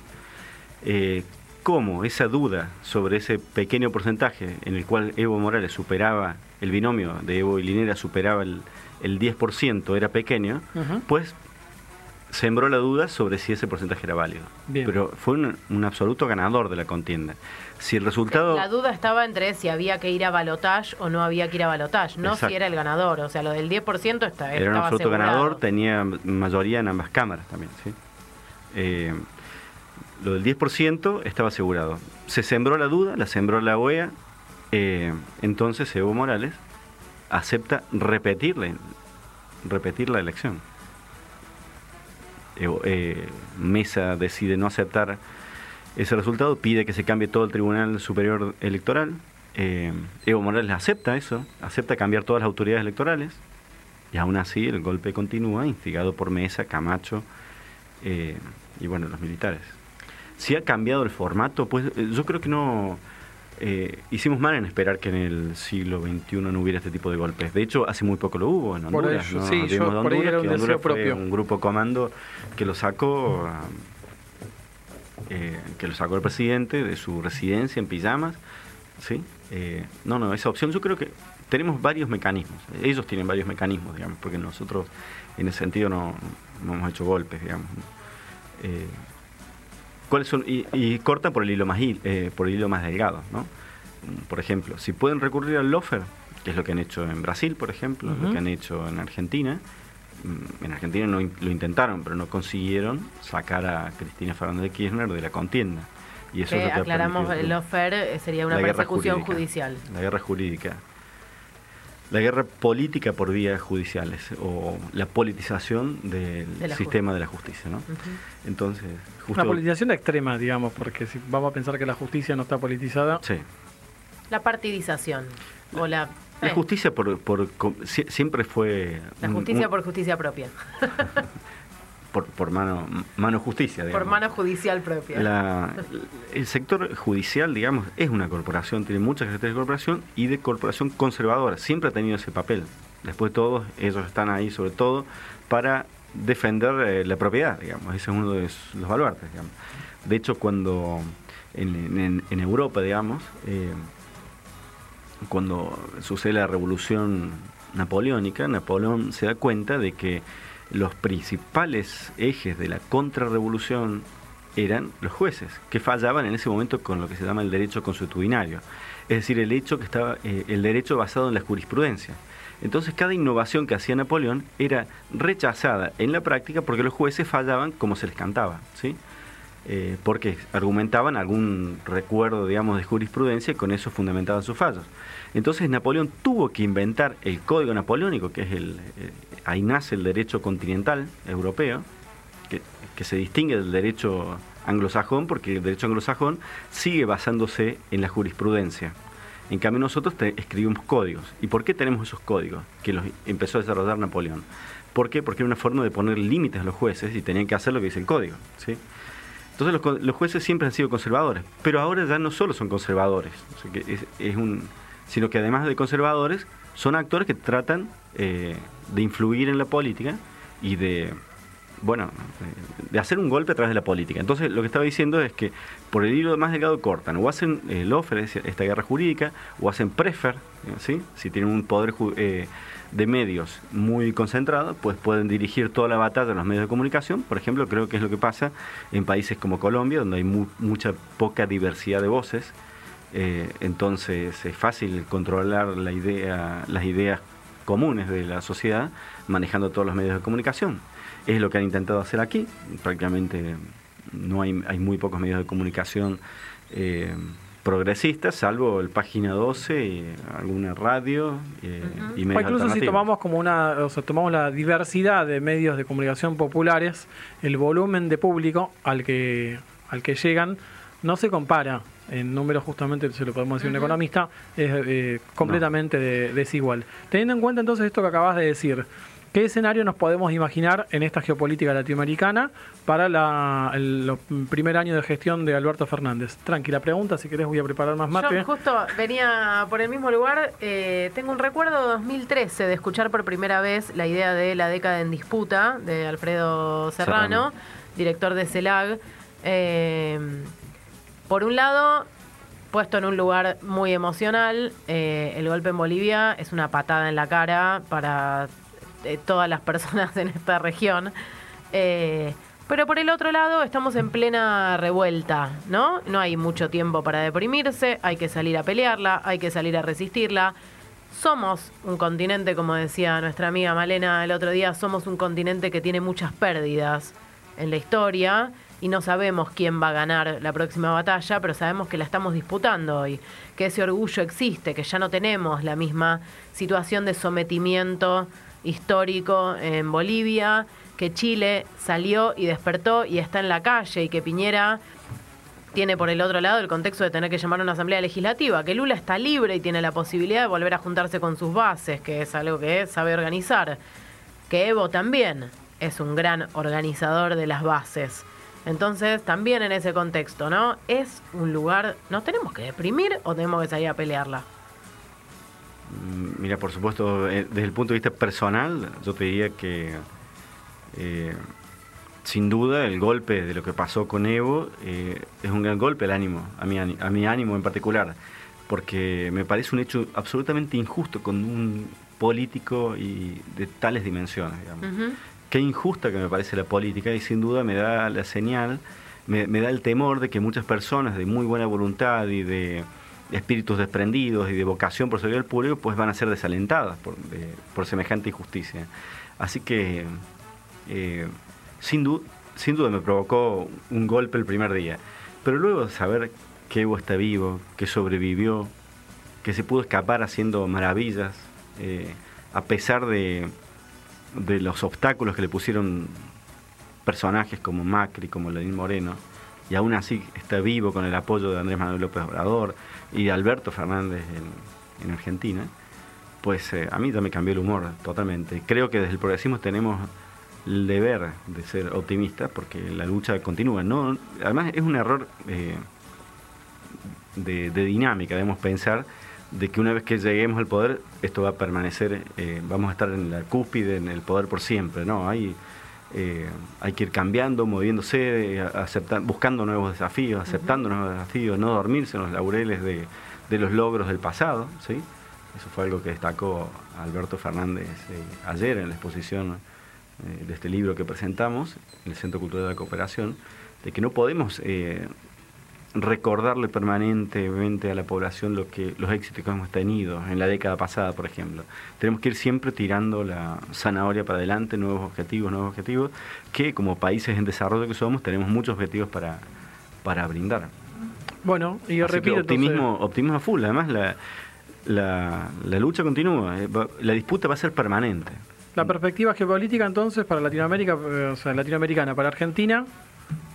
Eh, ¿Cómo esa duda sobre ese pequeño porcentaje en el cual Evo Morales superaba, el binomio de Evo y Linera superaba el, el 10%, era pequeño, pues sembró la duda sobre si ese porcentaje era válido. Bien. Pero fue un, un absoluto ganador de la contienda. Si el resultado... La duda estaba entre si había que ir a balotage o no había que ir a balotage, no Exacto. si era el ganador. O sea, lo del 10% está, Era un estaba absoluto asegurado. ganador, tenía mayoría en ambas cámaras también. ¿sí? Eh, lo del 10% estaba asegurado. Se sembró la duda, la sembró la OEA, eh, entonces Evo Morales acepta repetirle, repetir la elección. Evo- eh, Mesa decide no aceptar ese resultado, pide que se cambie todo el Tribunal Superior Electoral. Eh, Evo Morales acepta eso, acepta cambiar todas las autoridades electorales. Y aún así el golpe continúa, instigado por Mesa, Camacho eh, y bueno, los militares. Si ha cambiado el formato, pues eh, yo creo que no... eh, hicimos mal en esperar que en el siglo XXI no hubiera este tipo de golpes. De hecho, hace muy poco lo hubo en Por Honduras. ello, ¿no? sí, yo- de por ahí Honduras, era un deseo Honduras propio. un grupo comando que lo sacó... eh, que lo sacó el presidente de su residencia en pijamas. ¿sí? Eh, no, no, esa opción yo creo que tenemos varios mecanismos. Ellos tienen varios mecanismos, digamos, porque nosotros en ese sentido no, no hemos hecho golpes, digamos. ¿no? ¿Cuáles son? Y, y corta por el hilo más eh, por el hilo más delgado, ¿no? Por ejemplo, si pueden recurrir al lofer, que es lo que han hecho en Brasil, por ejemplo, lo que han hecho en Argentina. mm, En Argentina no lo intentaron, pero no consiguieron sacar a Cristina Fernández de Kirchner de la contienda. Y eso Que es lo que ha aclaramos, el offer eh, sería una persecución judicial. La guerra jurídica. La guerra política por vías judiciales o la politización del De la sistema de la justicia, ¿no? Entonces, justo Una politización extrema, digamos, porque si vamos a pensar que la justicia no está politizada, sí. La partidización o la La Sí. justicia por, por siempre fue... La un- justicia un- por justicia propia. por, por mano, mano justicia, Por mano judicial propia. La- el sector judicial, digamos, es una corporación, tiene muchas características de corporación y de corporación conservadora. Siempre ha tenido ese papel. Después todos, ellos están ahí sobre todo para defender eh, la propiedad, digamos. Ese es uno de los baluartes, digamos. De hecho, cuando en, en- en Europa, digamos, eh, cuando sucede la revolución napoleónica, Napoleón se da cuenta de que los principales ejes de la contrarrevolución eran los jueces, que fallaban en ese momento con lo que se llama el derecho consuetudinario, es decir, el hecho que estaba eh, el derecho basado en la jurisprudencia. Entonces, cada innovación que hacía Napoleón era rechazada en la práctica porque los jueces fallaban como se les cantaba, ¿sí? Eh, porque argumentaban algún recuerdo, digamos, de jurisprudencia y con eso fundamentaban sus fallos. Entonces Napoleón tuvo que inventar el código napoleónico, que es el, eh, ahí nace el derecho continental europeo, que, que se distingue del derecho anglosajón, porque el derecho anglosajón sigue basándose en la jurisprudencia. En cambio nosotros te- escribimos códigos. ¿Y por qué tenemos esos códigos? Que los empezó a desarrollar Napoleón. ¿Por qué? Porque era una forma de poner límites a los jueces y tenían que hacer lo que dice el código. ¿sí? Entonces los, los jueces siempre han sido conservadores, pero ahora ya no solo son conservadores, o sea que es, es un, sino que además de conservadores, son actores que tratan eh, de influir en la política y de, bueno, de, hacer un golpe a través de la política. Entonces lo que estaba diciendo es que por el hilo más delgado cortan, o hacen eh, es decir, esta guerra jurídica, o hacen prefer, ¿sí? si tienen un poder eh, de medios muy concentrado, pues pueden dirigir toda la batalla en los medios de comunicación. Por ejemplo, creo que es lo que pasa en países como Colombia, donde hay mu- mucha poca diversidad de voces. Eh, entonces es fácil controlar la idea, las ideas comunes de la sociedad manejando todos los medios de comunicación. Es lo que han intentado hacer aquí. Prácticamente no hay, hay muy pocos medios de comunicación eh, progresistas, salvo el Página 12, y alguna radio eh, y O medios incluso si tomamos como una, o sea, tomamos la diversidad de medios de comunicación populares, el volumen de público al que al que llegan no se compara en números justamente, se lo podemos decir un economista, es eh, completamente de- desigual. Teniendo en cuenta entonces esto que acabas de decir, ¿qué escenario nos podemos imaginar en esta geopolítica latinoamericana para la- el lo- primer año de gestión de Alberto Fernández? Tranquila pregunta, si querés voy a preparar más mate. Yo justo venía por el mismo lugar. eh, tengo un recuerdo de 2013 de escuchar por primera vez la idea de la década en disputa de Alfredo Serrano, Serrano. director de CELAG. Eh, por un lado, puesto en un lugar muy emocional, eh, el golpe en Bolivia es una patada en la cara para todas las personas en esta región. Eh, pero por el otro lado, estamos en plena revuelta, ¿no? No hay mucho tiempo para deprimirse, hay que salir a pelearla, hay que salir a resistirla. Somos un continente, como decía nuestra amiga Malena el otro día, somos un continente que tiene muchas pérdidas en la historia y no sabemos quién va a ganar la próxima batalla, pero sabemos que la estamos disputando hoy, que ese orgullo existe, que ya no tenemos la misma situación de sometimiento histórico en Bolivia, que Chile salió y despertó y está en la calle y que Piñera tiene por el otro lado el contexto de tener que llamar a una asamblea legislativa, que Lula está libre y tiene la posibilidad de volver a juntarse con sus bases, que es algo que sabe organizar, que Evo también es un gran organizador de las bases. Entonces, también en ese contexto, ¿no? Es un lugar, ¿nos tenemos que deprimir o tenemos que salir a pelearla? Mm, Mira, por supuesto, eh, desde el punto de vista personal, yo te diría que eh, sin duda el golpe de lo que pasó con Evo eh, es un gran golpe al ánimo, a mi, a mi ánimo en particular, porque me parece un hecho absolutamente injusto con un político y de tales dimensiones, digamos. Qué injusta que me parece la política y sin duda me da la señal, me, me da el temor de que muchas personas de muy buena voluntad y de espíritus desprendidos y de vocación por servir al público, pues van a ser desalentadas por, por semejante injusticia. Así que, eh, sin, du- sin duda me provocó un golpe el primer día. Pero luego de saber que Evo está vivo, que sobrevivió, que se pudo escapar haciendo maravillas, eh, a pesar de, de los obstáculos que le pusieron personajes como Macri, como Lenín Moreno, y aún así está vivo con el apoyo de Andrés Manuel López Obrador y de Alberto Fernández en, en Argentina, pues eh, a mí ya me cambió el humor totalmente. Creo que desde el progresismo tenemos el deber de ser optimistas porque la lucha continúa. No, además es un error eh, de, de dinámica, debemos pensar de que una vez que lleguemos al poder esto va a permanecer, eh, vamos a estar en la cúspide, en el poder por siempre. No, hay, eh, hay que ir cambiando, moviéndose, eh, buscando nuevos desafíos, aceptando nuevos desafíos, no dormirse en los laureles de, de los logros del pasado. ¿sí? Eso fue algo que destacó Alberto Fernández eh, ayer en la exposición eh, de este libro que presentamos en el Centro Cultural de la Cooperación, de que no podemos recordarle permanentemente a la población lo que, los éxitos que hemos tenido en la década pasada, por ejemplo. Tenemos que ir siempre tirando la zanahoria para adelante, nuevos objetivos, nuevos objetivos, que como países en desarrollo que somos, tenemos muchos objetivos para, para brindar. Bueno, y yo Así que repito, optimismo, entonces, optimismo a full. Además, la, la, la lucha continúa. eh, La disputa va a ser permanente. la perspectiva geopolítica entonces para Latinoamérica, eh, o sea, latinoamericana, para Argentina,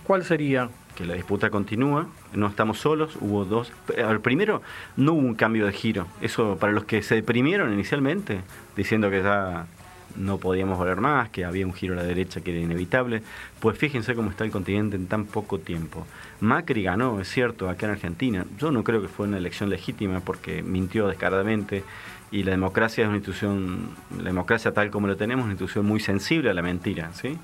¿cuál sería? Que la disputa continúa. No estamos solos. Hubo dos. Ver, primero, no hubo un cambio de giro. Eso para los que se deprimieron inicialmente, diciendo que ya no podíamos volver más, que había un giro a la derecha que era inevitable. Pues fíjense cómo está el continente en tan poco tiempo. Macri ganó, es cierto, acá en Argentina. Yo no creo que fue una elección legítima porque mintió descaradamente y la democracia es una institución, la democracia tal como la tenemos, es una institución muy sensible a la mentira, ¿sí?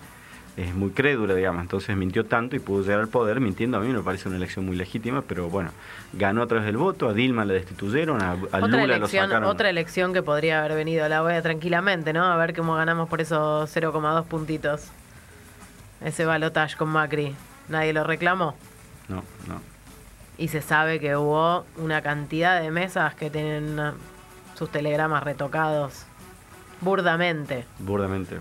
Es muy crédula, digamos, entonces mintió tanto y pudo llegar al poder mintiendo. A mí me parece una elección muy legítima, pero bueno, ganó a través del voto, a Dilma la destituyeron, a, a Otra Lula lo elección, sacaron. otra elección que podría haber venido a la OEA tranquilamente, ¿no? A ver cómo ganamos por esos 0,2 puntitos. Ese balotage con Macri. Nadie lo reclamó. No, no. Y se sabe que hubo una cantidad de mesas que tienen sus telegramas retocados burdamente. burdamente.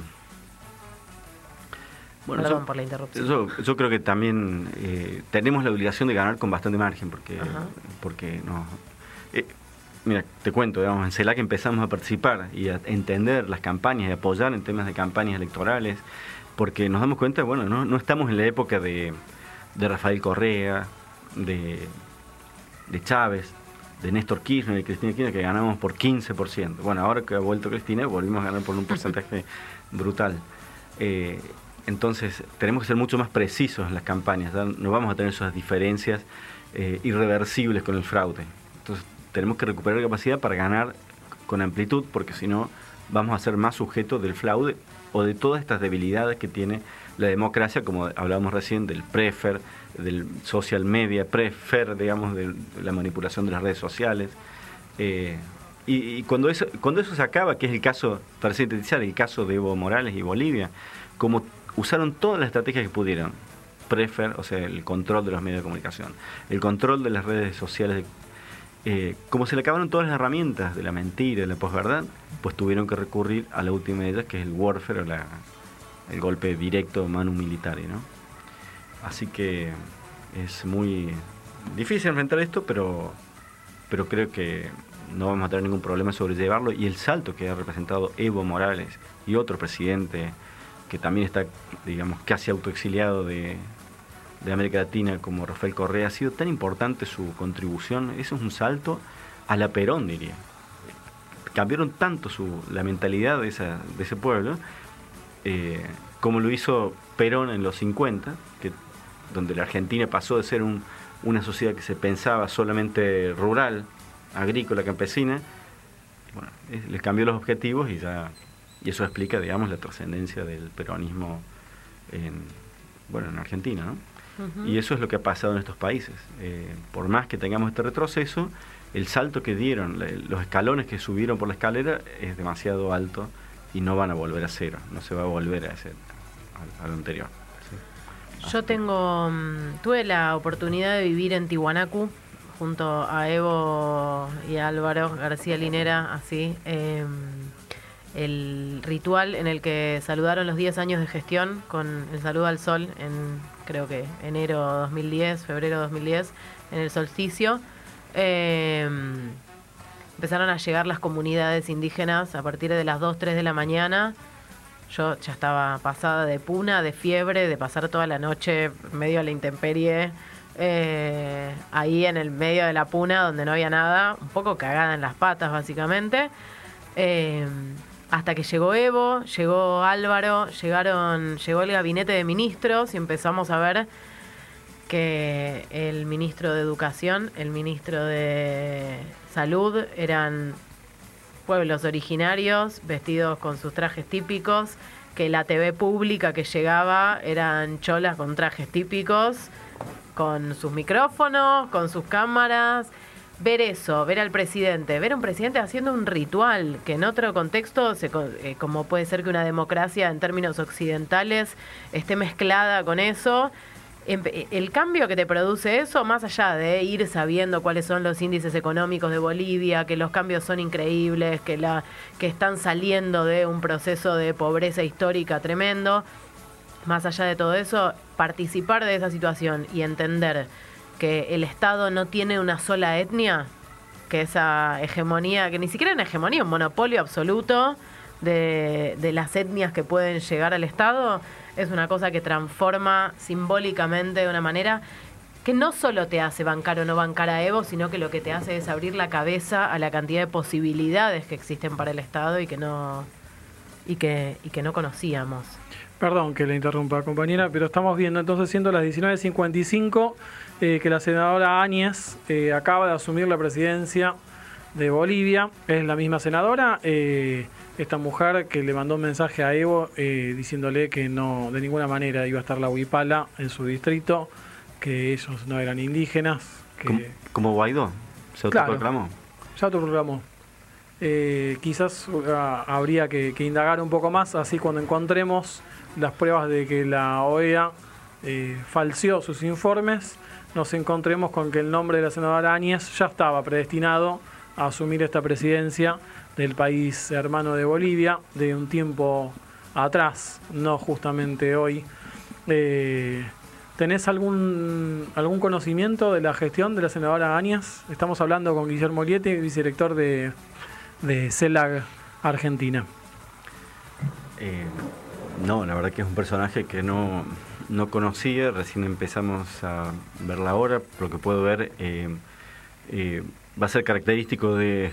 Perdón yo- por la interrupción. Yo, yo creo que también eh, tenemos la obligación de ganar con bastante margen, porque, Ajá. porque no. eh, mira, te cuento, digamos, en CELAC empezamos a participar y a entender las campañas y apoyar en temas de campañas electorales, porque nos damos cuenta, bueno, no, no estamos en la época de, de Rafael Correa, de, de Chávez, de Néstor Kirchner y Cristina Kirchner, que ganamos por 15%. Bueno, ahora que ha vuelto Cristina, volvimos a ganar por un porcentaje brutal. Eh, entonces, tenemos que ser mucho más precisos en las campañas. No vamos a tener esas diferencias eh, irreversibles con el fraude. Entonces, tenemos que recuperar capacidad para ganar con amplitud, porque si no, vamos a ser más sujetos del fraude o de todas estas debilidades que tiene la democracia, como hablábamos recién, del prefer, del social media, prefer, digamos, de la manipulación de las redes sociales. Eh, y, y cuando eso cuando eso se acaba, que es el caso, para sintetizar, el caso de Evo Morales y Bolivia, como usaron todas las estrategias que pudieron, prefer, o sea, el control de los medios de comunicación, el control de las redes sociales, eh, como se le acabaron todas las herramientas de la mentira, de la posverdad, pues tuvieron que recurrir a la última de ellas, que es el warfare, o la- el golpe directo manu militari, ¿no? Así que es muy difícil enfrentar esto, pero, pero creo que no vamos a tener ningún problema sobrellevarlo. Y el salto que ha representado Evo Morales y otro presidente que también está, digamos, casi autoexiliado de, de América Latina como Rafael Correa, ha sido tan importante su contribución. Eso es un salto a la Perón, diría. Cambiaron tanto su, la mentalidad de, esa, de ese pueblo eh, como lo hizo Perón en los 50, que, donde la Argentina pasó de ser un- una sociedad que se pensaba solamente rural, agrícola, campesina, les cambió los objetivos y ya y eso explica, digamos, la trascendencia del peronismo en, bueno, en Argentina, ¿no? Y eso es lo que ha pasado en estos países. Eh, por más que tengamos este retroceso, el salto que dieron, los escalones que subieron por la escalera es demasiado alto y no van a volver a cero, no se va a volver a ese a, a lo anterior. ¿sí? Yo tengo, mm, tuve la oportunidad de vivir en Tiwanaku junto a Evo y a Álvaro García Linera, así, em, el ritual en el que saludaron los 10 años de gestión con el saludo al sol en, creo que, enero 2010, febrero 2010, en el solsticio. Em, empezaron a llegar las comunidades indígenas a partir de las 2, 3 de la mañana. Yo ya estaba pasada de puna, de fiebre, de pasar toda la noche medio a la intemperie, eh, ahí en el medio de la puna donde no había nada, un poco cagada en las patas básicamente. Eh, hasta que llegó Evo, llegó Álvaro, llegaron, llegó el gabinete de ministros y empezamos a ver que el ministro de Educación, el ministro de Salud eran pueblos originarios vestidos con sus trajes típicos, que la TV pública que llegaba eran cholas con trajes típicos, con sus micrófonos, con sus cámaras. Ver eso, ver al presidente, ver a un presidente haciendo un ritual que en otro contexto, se eh, como puede ser que una democracia en términos occidentales esté mezclada con eso, Empe- el cambio que te produce eso, más allá de ir sabiendo cuáles son los índices económicos de Bolivia, que los cambios son increíbles, que, la, que están saliendo de un proceso de pobreza histórica tremendo, más allá de todo eso, participar de esa situación y entender que el Estado no tiene una sola etnia, que esa hegemonía, que ni siquiera una hegemonía, un monopolio absoluto de, las etnias que pueden llegar al Estado, es una cosa que transforma simbólicamente de una manera que no solo te hace bancar o no bancar a Evo, sino que lo que te hace es abrir la cabeza a la cantidad de posibilidades que existen para el Estado y que no y que no conocíamos. Perdón que le interrumpa, compañera, pero estamos viendo entonces, siendo las 19.55, eh, que la senadora Áñez eh, acaba de asumir la presidencia de Bolivia. Es la misma senadora, eh, esta mujer que le mandó un mensaje a Evo diciéndole que no de ninguna manera iba a estar la huipala en su distrito, que ellos no eran indígenas, que Como, como Guaidó, se Claro. autoproclamó. otro programa. Eh, quizás habría que, que indagar un poco más, así cuando encontremos las pruebas de que la OEA eh, falseó sus informes, nos encontremos con que el nombre de la senadora Áñez ya estaba predestinado a asumir esta presidencia del país hermano de Bolivia de un tiempo atrás, no justamente hoy. Eh, ¿Tenés algún, algún conocimiento de la gestión de la senadora Áñez? Estamos hablando con Guillermo Liete, vicedirector de, de CELAG Argentina. Eh, no, la verdad que es un personaje que no, no conocía, recién empezamos a verla ahora, por lo que puedo ver, eh, eh, va a ser característico de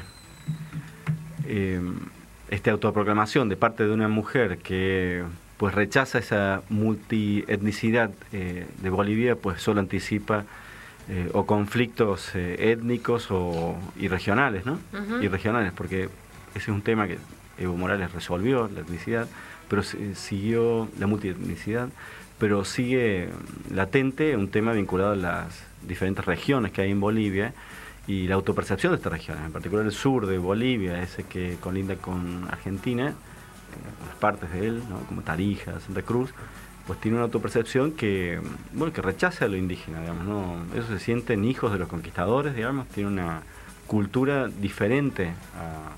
eh, esta autoproclamación de parte de una mujer que pues rechaza esa multietnicidad de Bolivia, pues solo anticipa eh, o conflictos eh, étnicos o, y regionales, ¿no? Y regionales, porque ese es un tema que Evo Morales resolvió, la etnicidad, pero siguió la multietnicidad, pero sigue latente un tema vinculado a las diferentes regiones que hay en Bolivia y la autopercepción de estas regiones, en particular el sur de Bolivia, ese que colinda con Argentina, eh, las partes de él, como Tarija, Santa Cruz, pues tiene una autopercepción que, bueno, que rechaza a lo indígena, digamos, ¿no? Ellos se sienten hijos de los conquistadores, digamos, tiene una cultura diferente a-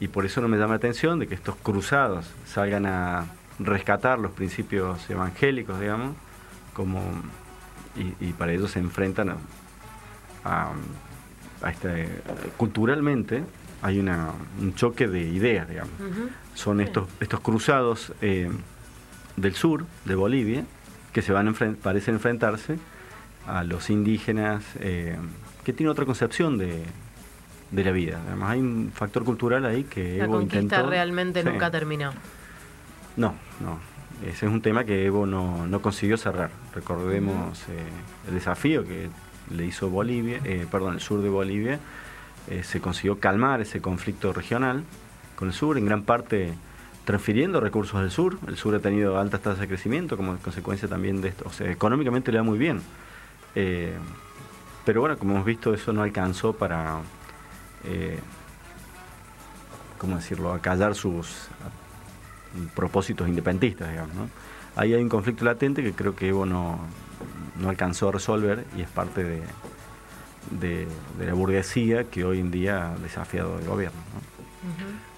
y por eso no me llama la atención de que estos cruzados salgan a rescatar los principios evangélicos, digamos, como y, y para ellos se enfrentan a, a- a este culturalmente hay una, un choque de ideas, digamos. Son estos estos cruzados eh, del sur de Bolivia que se van a enfren- parecen enfrentarse a los indígenas eh, que tienen otra concepción de, de la vida. Además hay un factor cultural ahí que La Evo conquista intentó- realmente Sí. nunca terminó. No, no. Ese es un tema que Evo no, no consiguió cerrar. Recordemos eh, el desafío que le hizo Bolivia, eh, perdón, el sur de Bolivia. Eh, se consiguió calmar ese conflicto regional con el sur, en gran parte transfiriendo recursos del sur. El sur ha tenido altas tasas de crecimiento como consecuencia también de esto. O sea, económicamente le va muy bien. Pero bueno, como hemos visto, eso no alcanzó para, eh, ¿cómo decirlo?, acallar sus propósitos independentistas, digamos. ¿no? Ahí hay un conflicto latente que creo que Evo no, no alcanzó a resolver y es parte de, de, de la burguesía que hoy en día ha desafiado el gobierno. ¿no?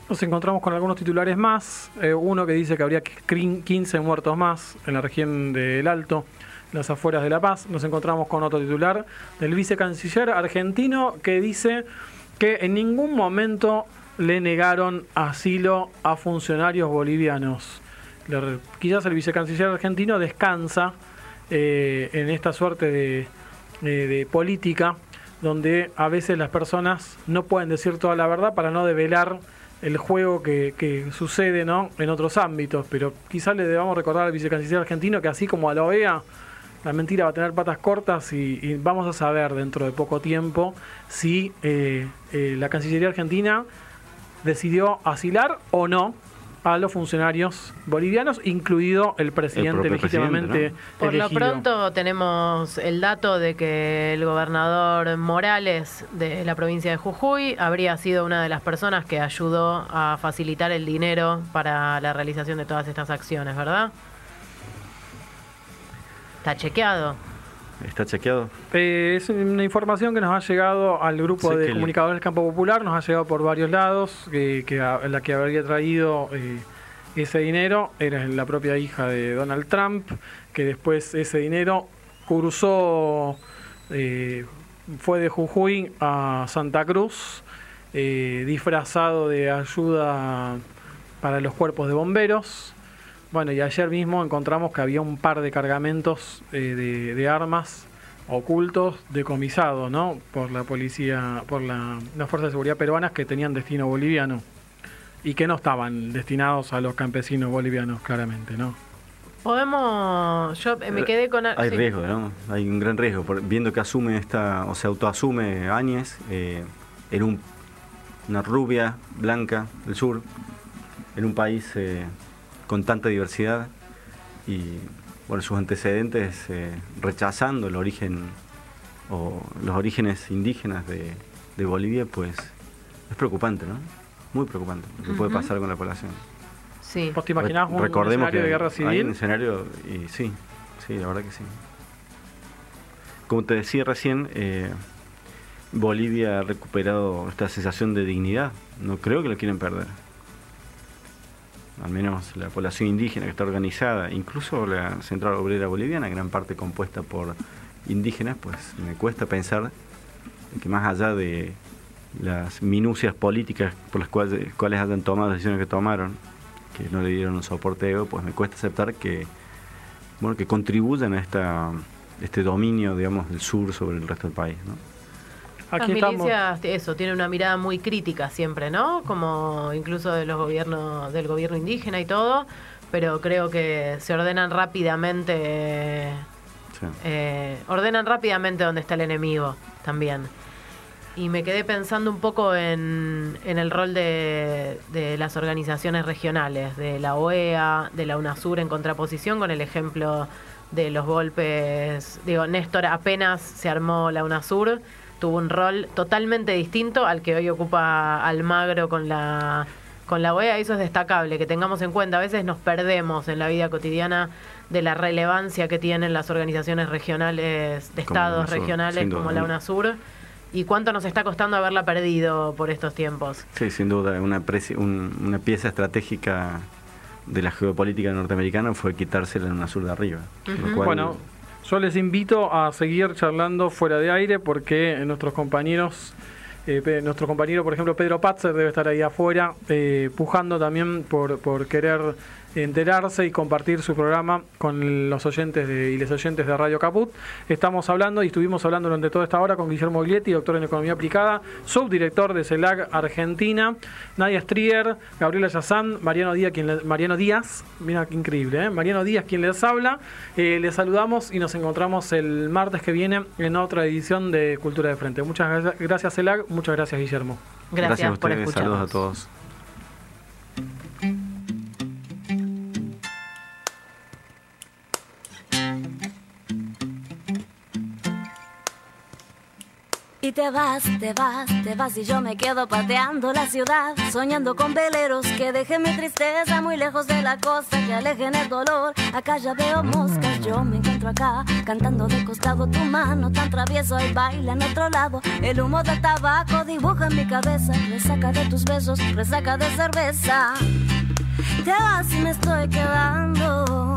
Nos encontramos con algunos titulares más. Eh, uno que dice que habría crin- 15 muertos más en la región del Alto, en las afueras de La Paz. Nos encontramos con otro titular del vicecanciller argentino que dice que en ningún momento le negaron asilo a funcionarios bolivianos. Le quizás el vicecanciller argentino descansa eh, en esta suerte de, eh, de política donde a veces las personas no pueden decir toda la verdad para no develar el juego que, que sucede ¿no? en otros ámbitos, pero quizás le debamos recordar al vicecanciller argentino que así como a la OEA, la mentira va a tener patas cortas y, y vamos a saber dentro de poco tiempo si eh, eh, la Cancillería Argentina decidió asilar o no a los funcionarios bolivianos, incluido el presidente legítimamente presidente, Por lo pronto tenemos el dato de que el gobernador Morales de la provincia de Jujuy habría sido una de las personas que ayudó a facilitar el dinero para la realización de todas estas acciones, ¿verdad? Está chequeado. ¿Está chequeado? Eh, es una información que nos ha llegado al grupo Sé de el- comunicadores del campo popular, nos ha llegado por varios lados, que, que a- la que habría traído eh, ese dinero era la propia hija de Donald Trump, que después ese dinero cruzó, eh, fue de Jujuy a Santa Cruz, eh, disfrazado de ayuda para los cuerpos de bomberos. Bueno, y ayer mismo encontramos que había un par de cargamentos eh, de, de armas ocultos decomisados, ¿no? Por la policía, por la, las fuerzas de seguridad peruanas que tenían destino boliviano y que no estaban destinados a los campesinos bolivianos, claramente, ¿no? Podemos. Yo me quedé con. Hay sí. riesgo, ¿no? Hay un gran riesgo. por- viendo que asume esta, o se autoasume Áñez eh, en un, una rubia blanca del sur, en un país eh, con tanta diversidad y bueno, sus antecedentes eh, rechazando el origen o los orígenes indígenas de, de Bolivia, pues es preocupante, ¿no? Muy preocupante lo que puede pasar con la población. Sí. ¿Vos te imaginás un, Recordemos escenario que de guerra Hay civil? un escenario, y sí, sí, la verdad que sí. Como te decía recién, eh, Bolivia ha recuperado esta sensación de dignidad. No creo que lo quieren perder. Al menos la población indígena que está organizada, incluso la Central Obrera Boliviana, gran parte compuesta por indígenas, pues me cuesta pensar que más allá de las minucias políticas por las cuales, cuales hayan tomado las decisiones que tomaron, que no le dieron un soporte pues me cuesta aceptar que bueno que contribuyan a esta este dominio digamos del sur sobre el resto del país ¿no? Aquí Las estamos. milicias, eso, tienen una mirada muy crítica siempre, ¿no? Como incluso de los gobiernos, del gobierno indígena y todo, pero creo que se ordenan rápidamente, Sí. eh, ordenan rápidamente dónde está el enemigo también. Y me quedé pensando un poco en, en el rol de, de las organizaciones regionales, de la OEA, de la UNASUR en contraposición con el ejemplo de los golpes. Digo, Néstor apenas se armó la UNASUR, tuvo un rol totalmente distinto al que hoy ocupa Almagro con la con la OEA, eso es destacable, que tengamos en cuenta, a veces nos perdemos en la vida cotidiana de la relevancia que tienen las organizaciones regionales, de Como estados UNASUR, regionales duda. como la UNASUR, y cuánto nos está costando haberla perdido por estos tiempos. Sí, sin duda una un- una pieza estratégica de la geopolítica norteamericana fue quitársela en una sur de arriba lo cual- Bueno, yo les invito a seguir charlando fuera de aire porque nuestros compañeros, eh, nuestro compañero, por ejemplo, Pedro Patzer debe estar ahí afuera, eh, pujando también por, por querer enterarse y compartir su programa con los oyentes de, y les oyentes de Radio Caput. Estamos hablando y estuvimos hablando durante toda esta hora con Guillermo Glietti, doctor en Economía Aplicada, subdirector de CELAC Argentina, Nadia Strier, Gabriela Yazán, Mariano Díaz, quien le- Mariano Díaz, mira qué increíble, ¿eh? Mariano Díaz quien les habla. Eh, les saludamos y nos encontramos el martes que viene en otra edición de Cultura de Frente. Muchas gracias, gracias CELAC, muchas gracias Guillermo. Gracias, a por ustedes escucharnos. saludos a todos Y te vas, te vas, te vas y yo me quedo pateando la ciudad, soñando con veleros que dejen mi tristeza muy lejos de la costa, que alejen el dolor. Acá ya veo moscas, yo me encuentro acá, cantando de costado tu mano tan travieso y baila en otro lado. El humo del tabaco dibuja en mi cabeza, resaca de tus besos, resaca de cerveza. Te vas y me estoy quedando.